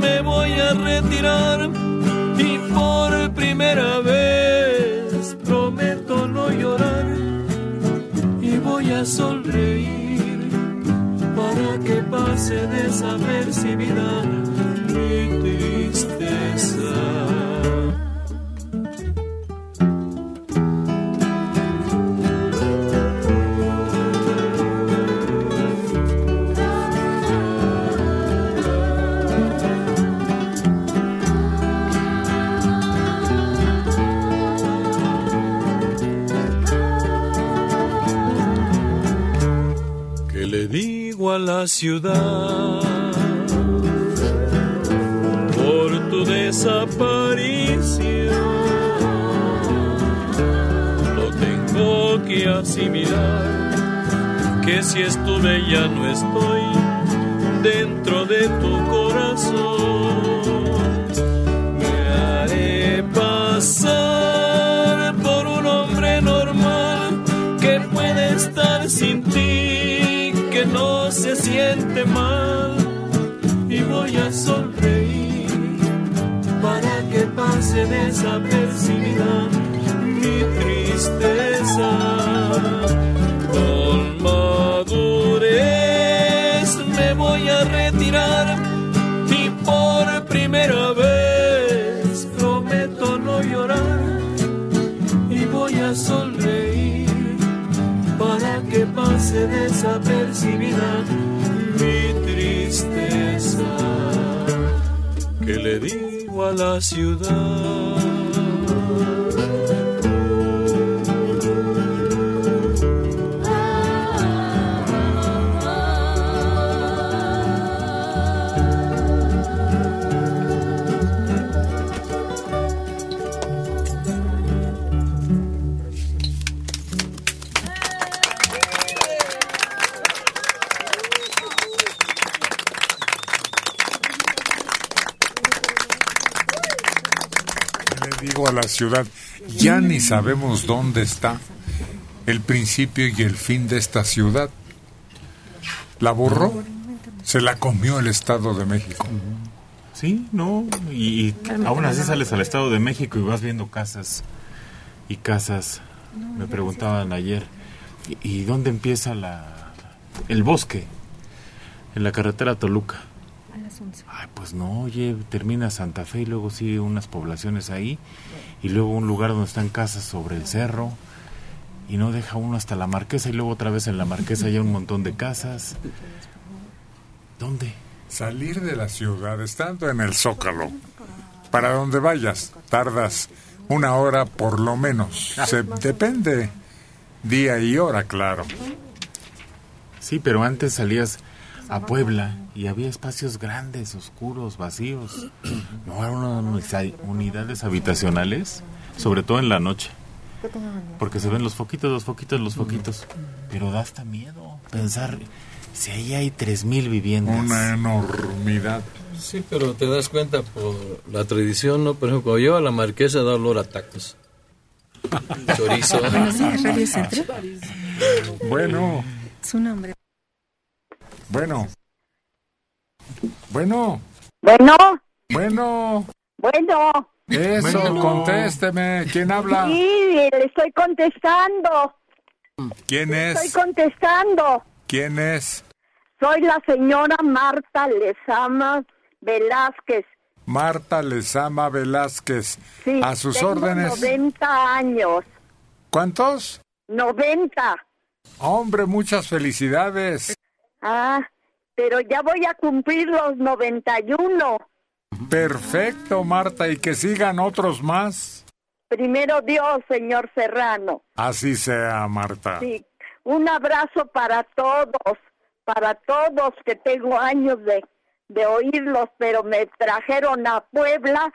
me voy a retirar y por primera vez prometo no llorar y voy a sonreír que pase desapercibida mi tristeza. Ciudad por tu desaparición. Lo tengo que asimilar, que si estuve ya no estoy dentro de tu mal y voy a sonreír para que pase desapercibida mi tristeza. Con madurez me voy a retirar y por primera vez prometo no llorar y voy a sonreír para que pase desapercibida que le digo a la ciudad. Ciudad, ya ni sabemos dónde está el principio y el fin de esta ciudad. La borró, se la comió el Estado de México. Sí, no, y, y aún así sales al Estado de México y vas viendo casas y casas. Me preguntaban ayer, ¿y, y dónde empieza la el bosque? En la carretera Toluca. Ay, pues no, oye, termina Santa Fe y luego sigue unas poblaciones ahí y luego un lugar donde están casas sobre el cerro y no deja uno hasta la Marquesa y luego otra vez en la Marquesa hay un montón de casas. ¿Dónde? Salir de la ciudad estando en el Zócalo, para donde vayas, tardas una hora por lo menos. Se, depende día y hora, claro. Sí, pero antes salías a Puebla y había espacios grandes, oscuros, vacíos. [CLEARS THROAT] No eran unidades habitacionales, sobre todo en la noche. Porque se ven los foquitos, los foquitos, los foquitos. Pero da hasta miedo pensar si ahí hay 3.000 viviendas. Una enormidad. Sí, pero te das cuenta por la tradición, ¿no? Por ejemplo, cuando yo a la marquesa da olor a tacos. [LAUGHS] Chorizo. Buenos días, Radio Centro. Bueno, Su nombre. Bueno. Bueno, Bueno, bueno. bueno. Eso, Bueno. contésteme. ¿Quién habla? Sí, le estoy contestando. ¿Quién Estoy es? contestando. ¿Quién es? Soy la señora Marta Lezama Velázquez. Marta Lezama Velázquez. Sí, a sus tengo órdenes. 90 años. ¿Cuántos? 90. Hombre, muchas felicidades. Ah, pero ya voy a cumplir los 91. Perfecto, Marta, y que sigan otros más. Primero Dios, señor Serrano. Así sea, Marta. Sí, un abrazo para todos, para todos que tengo años de, de oírlos, pero me trajeron a Puebla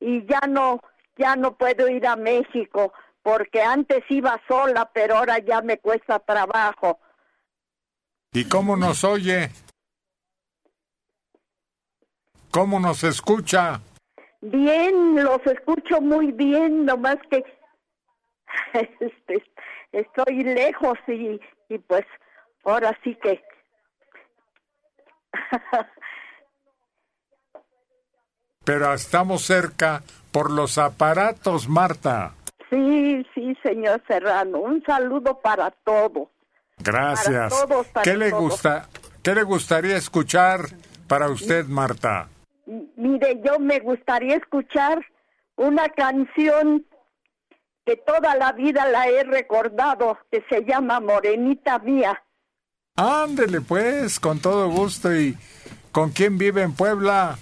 y ya no, ya no puedo ir a México, porque antes iba sola, pero ahora ya me cuesta trabajo. ¿Y cómo nos oye? ¿Cómo nos escucha? Bien, los escucho muy bien, nomás que [LAUGHS] este, estoy lejos y, y pues ahora sí que [LAUGHS] Pero estamos cerca por los aparatos, Marta. sí, sí, señor Serrano, un saludo para todos. Gracias. Para todos, para ¿Qué le todos. gusta? ¿Qué le gustaría escuchar para usted, Marta? Mire, yo me gustaría escuchar una canción que toda la vida la he recordado, que se llama Morenita Mía. Ándele, pues, con todo gusto. ¿Y con quién vive en Puebla?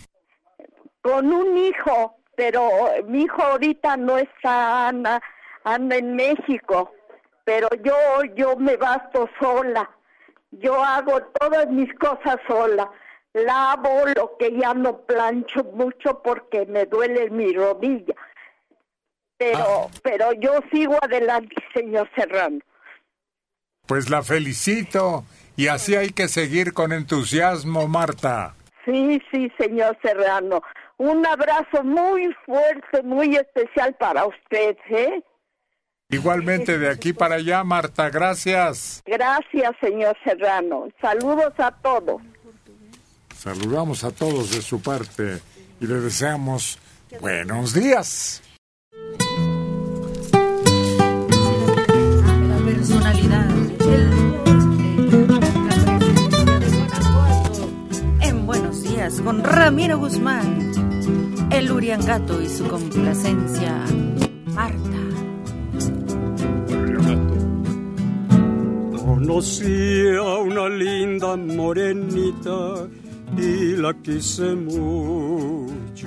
con un hijo, pero mi hijo ahorita no está, anda, anda en México, pero yo, yo me basto sola. Yo hago todas mis cosas sola. Lavo lo que ya no plancho mucho porque me duele mi rodilla. Pero, pero yo sigo adelante, señor Serrano. Pues la felicito. Y así hay que seguir con entusiasmo, Marta. Sí, sí, señor Serrano. Un abrazo muy fuerte, muy especial para usted, ¿eh? Igualmente de aquí para allá, Marta, gracias. Gracias, señor Serrano. Saludos a todos. Saludamos a todos de su parte y le deseamos buenos días. La personalidad. En Buenos Días con Ramiro Guzmán. El Uriangato y su complacencia. Marta. Conocí a una linda morenita y la quise mucho.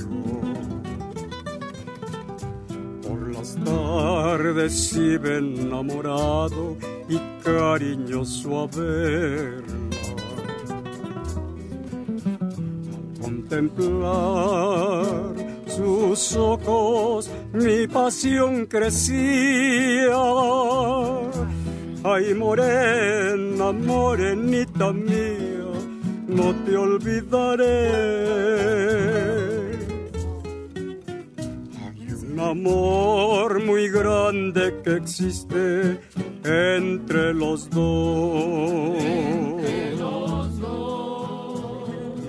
Por las tardes iba enamorado y cariñoso a verla. Al contemplar sus ojos mi pasión crecía. Ay, morena, morenita mía, no te olvidaré. Hay un amor muy grande que existe entre los dos.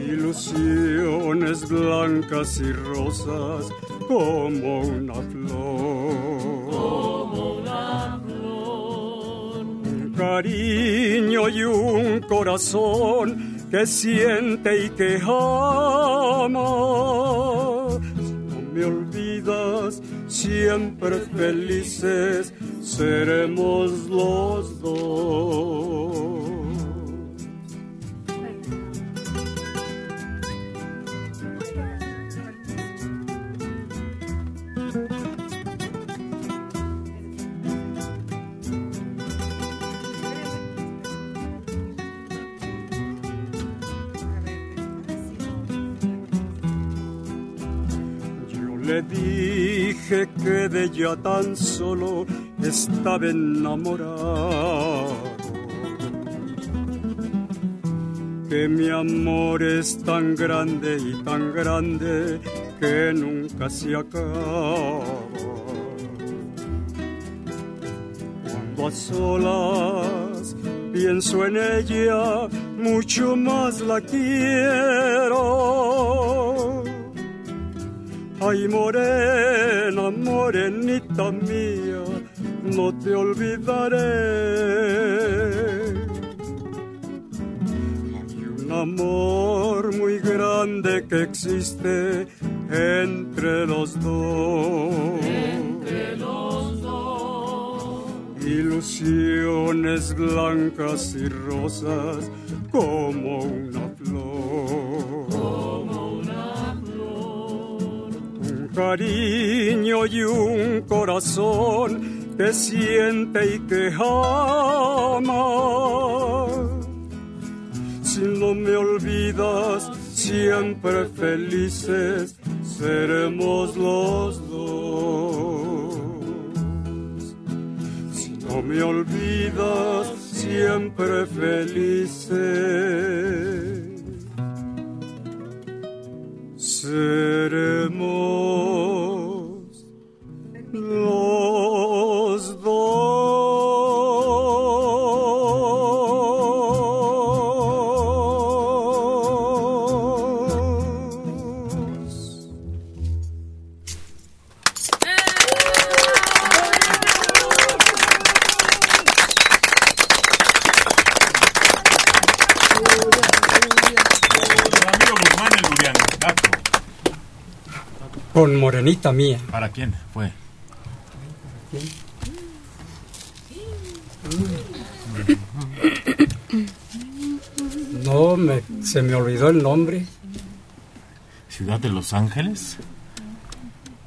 Ilusiones blancas y rosas como una flor. Cariño y un corazón que siente y que ama. No me olvidas, siempre felices seremos los dos. Le dije que de ella tan solo estaba enamorado. Que mi amor es tan grande y tan grande que nunca se acaba. Cuando a solas pienso en ella, mucho más la quiero. Ay, morena, morenita mía, no te olvidaré. Hay un amor muy grande que existe entre los dos. Ilusiones blancas y rosas como una flor. Cariño y un corazón que siente y que ama. Si no me olvidas, siempre felices seremos los dos. Si no me olvidas, siempre felices seremos los dos. Ramiro Guzmán, el Uriangato. Con morenita mía. ¿Para quién fue? No, me, se me olvidó el nombre. ¿Ciudad de Los Ángeles?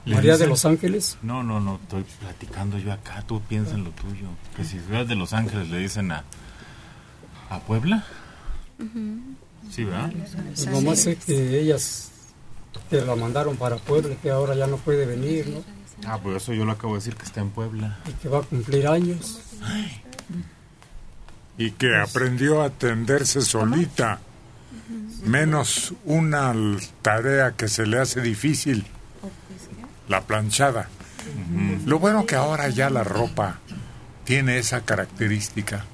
¿Le María de? Los Ángeles. No, no, no, estoy platicando yo acá, tú piensa en lo tuyo. Que si Ciudad de Los Ángeles le dicen a, ¿A Puebla? Sí, ¿verdad? Pues nomás sé que ellas que la mandaron para Puebla, que ahora ya no puede venir, ¿no? Ah, pues eso yo lo acabo de decir que está en Puebla. Y que va a cumplir años. Y que aprendió a atenderse solita. Menos una tarea que se le hace difícil, la planchada. Lo bueno que ahora ya la ropa tiene esa característica.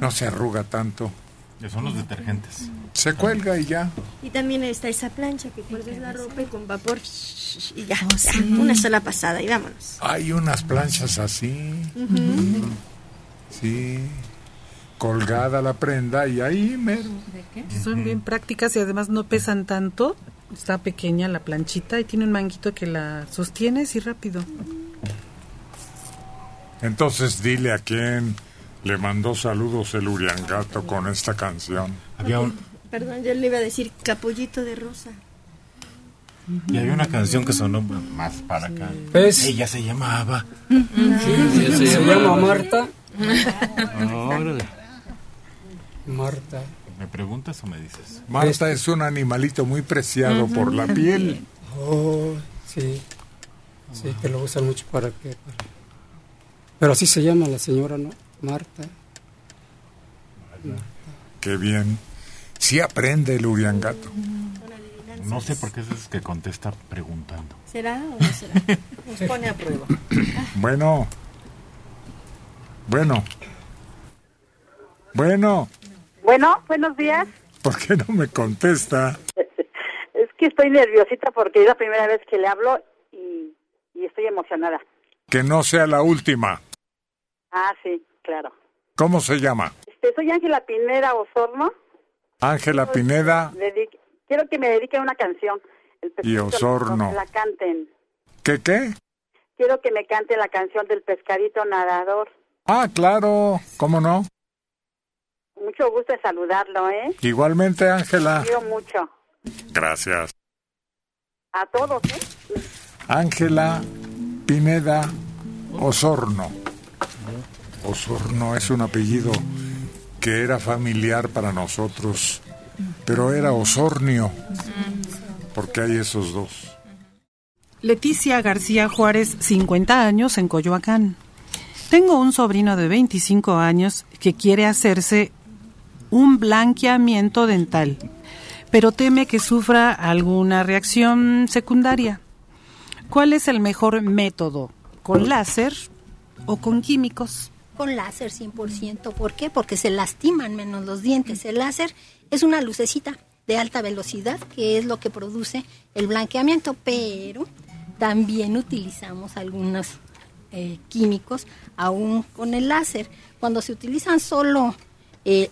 No se arruga tanto. Ya son los detergentes. Se cuelga y ya. Y también está esa plancha que cuelgas la ropa y con vapor y ya, Oh, ya, una sola pasada y vámonos. Hay unas planchas así. Sí. Colgada la prenda y ahí mero. Son bien prácticas y además no pesan tanto. Está pequeña la planchita y tiene un manguito que la sostienes y rápido. Entonces dile a quién le mandó saludos el Uriangato con esta canción. Había un, Perdón, yo le iba a decir capullito de rosa. y había una canción que sonó más para acá. Ella se llamaba. Sí, se, se llama llamaba. Marta. Órale. Marta. ¿Me preguntas o me dices? Marta es un animalito muy preciado por la piel. Oh, sí. Sí, que lo usan mucho para que... para- Pero así se llama la señora, ¿no? Marta. Qué bien. Sí aprende el Uriangato. No sé por qué es que contesta preguntando. ¿Será o no será? [LAUGHS] Nos pone a prueba. Bueno. Bueno. Bueno. Bueno, buenos días. ¿Por qué no me contesta? [LAUGHS] Es que estoy nerviosita porque es la primera vez que le hablo y, y estoy emocionada. Que no sea la última. Ah, sí, claro. ¿Cómo se llama? Este, soy Ángela Pineda Osorno. Ángela Pineda Dedic- Quiero que me dediquen una canción. El y Osorno. que la canten. ¿Qué qué? Quiero que me canten la canción del pescadito nadador. Ah, claro. ¿Cómo no? Mucho gusto de saludarlo, ¿eh? Igualmente, Ángela. Quiero mucho. Gracias. A todos, ¿eh? Ángela Pineda Osorno. Osorno es un apellido que era familiar para nosotros, pero era Osornio, porque hay esos dos. Leticia García Juárez, 50 años, en Coyoacán. Tengo un sobrino de 25 años que quiere hacerse un blanqueamiento dental, pero teme que sufra alguna reacción secundaria. ¿Cuál es el mejor método? ¿Con láser o con químicos? Con láser 100%. ¿Por qué? Porque se lastiman menos los dientes. El láser es una lucecita de alta velocidad que es lo que produce el blanqueamiento, pero también utilizamos algunos eh, químicos aún con el láser. Cuando se utilizan solo eh,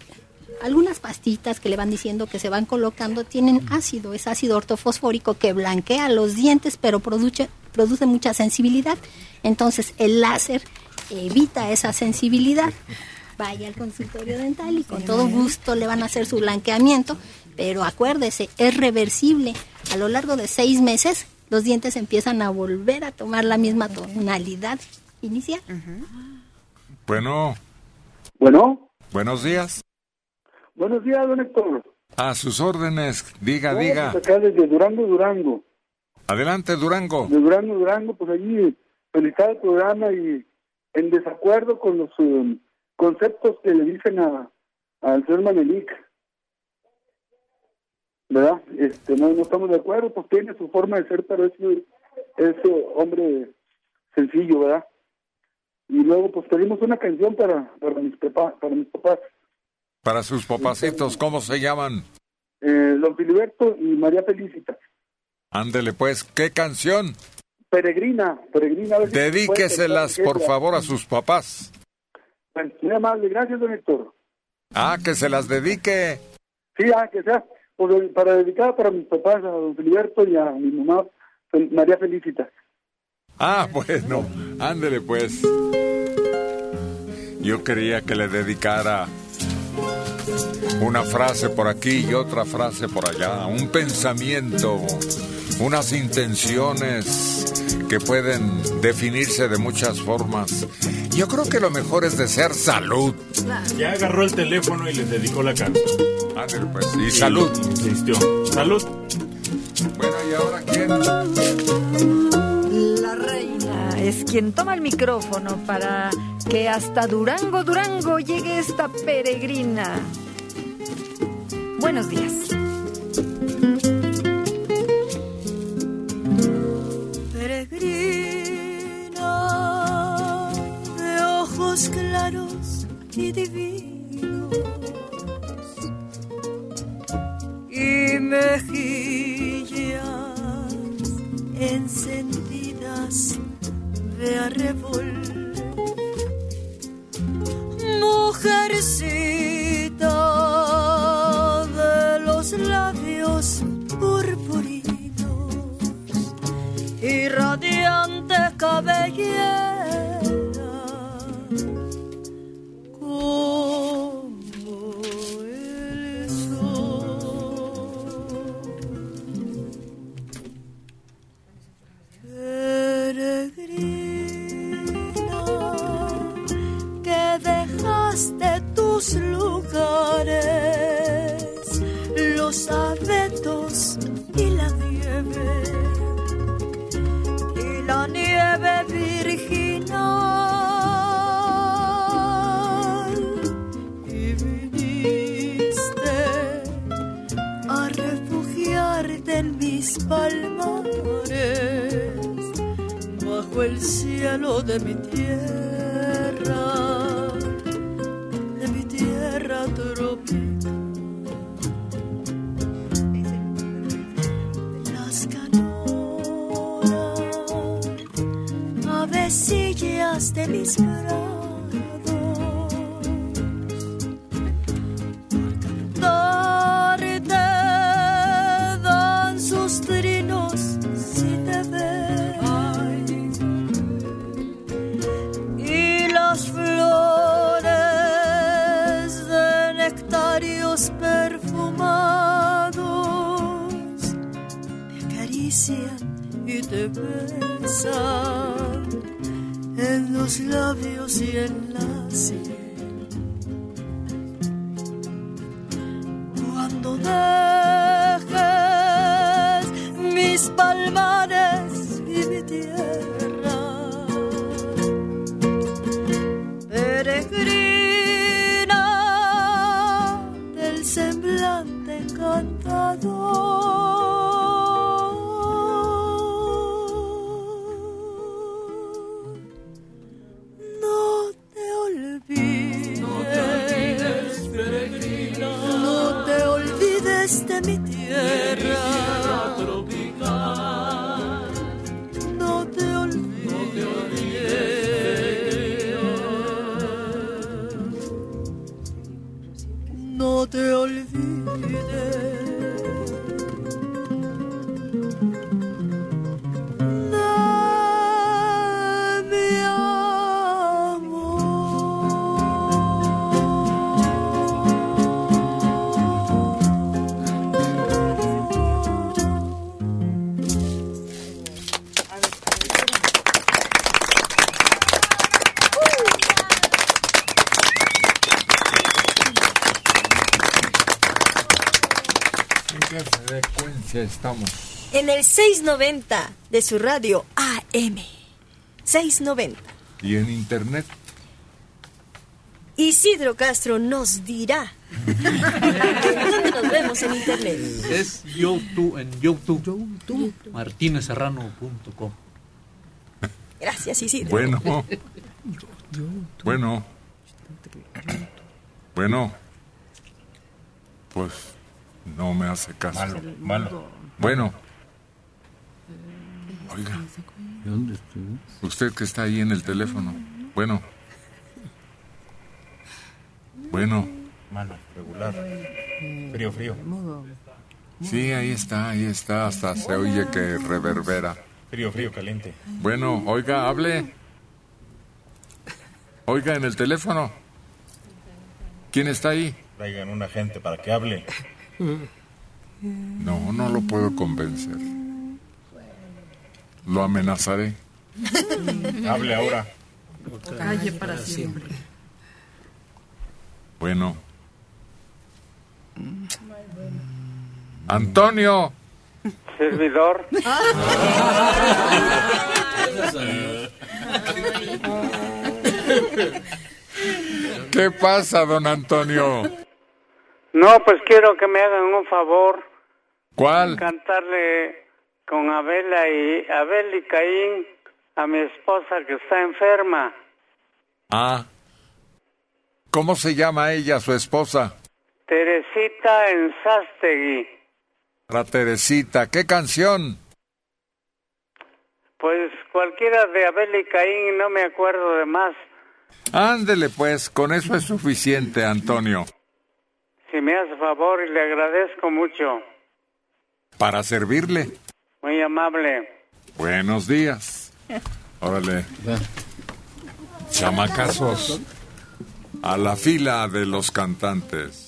algunas pastitas que le van diciendo que se van colocando tienen ácido, es ácido ortofosfórico que blanquea los dientes, pero produce, produce mucha sensibilidad. Entonces el láser evita esa sensibilidad. Vaya al consultorio dental y con todo gusto le van a hacer su blanqueamiento, pero acuérdese, es reversible. A lo largo de seis meses los dientes empiezan a volver a tomar la misma tonalidad inicial. Bueno, Bueno, buenos días. buenos días, don Héctor. A sus órdenes, diga, No, diga. pues acá desde Durango, Durango. Adelante, Durango. De Durango, Durango, pues allí felicitar el programa y en desacuerdo con los eh, conceptos que le dicen a al señor Manelik. ¿Verdad? Este, no, no estamos de acuerdo, pues tiene su forma de ser, pero es, es eh, hombre sencillo, ¿verdad? Y luego pues pedimos una canción para, para, mis, papá, para mis papás, Para sus papacitos, ¿cómo se llaman? eh, don Filiberto y María Felicita. Ándele pues, ¿qué canción? Peregrina, peregrina. a Dedíqueselas, por favor, a sus papás. Amable, gracias, don Héctor. Ah, que se las dedique. Sí, ah, que sea, pues, para dedicar para mis papás, a don Filiberto y a mi mamá, María Felicita. Ah, [LAUGHS] bueno, ándele pues. Yo quería que le dedicara una frase por aquí y otra frase por allá, un pensamiento unas intenciones que pueden definirse de muchas formas. Yo creo que lo mejor es desear salud. Ya agarró el teléfono y les dedicó la canción. Ándale, pues. Y salud. Insistió. Salud. Bueno, ¿y ahora quién? La reina es quien toma el micrófono para que hasta Durango, Durango llegue esta peregrina. Buenos días. Claros y divinos y mejillas encendidas de arrebol. Mujercita de los labios purpurinos y radiante cabellera palmares bajo el cielo de mi tierra de mi tierra tropical. Las canoas avecillas de mis prados y te besan en los labios y en la 690 de su radio AM. 690. ¿Y en internet? Isidro Castro nos dirá. ¿Dónde nos vemos en internet? Es YouTube, en YouTube, martinezserrano.com. Gracias, Isidro. Bueno. Bueno. Bueno. Pues no me hace caso. Malo, malo. Bueno. Oiga, ¿Dónde estoy? usted que está ahí en el teléfono. Bueno. Bueno. Malo, regular. Frío, frío. Sí, ahí está, ahí está. Hasta se oye que reverbera. Frío, frío, caliente. Bueno, oiga, hable. Oiga, en el teléfono. ¿Quién está ahí? Traigan un agente para que hable. No, no lo puedo convencer. Lo amenazaré. Hable ahora. Calle para siempre. Bueno. Antonio. Servidor. [LAUGHS] ¿Qué pasa, don Antonio? No, pues quiero que me hagan un favor. ¿Cuál? Cantarle con Abela y Abel y Caín a mi esposa que está enferma. Ah. ¿Cómo se llama ella, su esposa? Teresita en Sastegui. La Teresita. ¿Qué canción? Pues cualquiera de Abel y Caín, no me acuerdo de más. Ándele, pues, con eso es suficiente, Antonio. Si me hace favor y le agradezco mucho. Para servirle. Muy amable. Buenos días. Órale. Chamacazos. A la fila de los cantantes.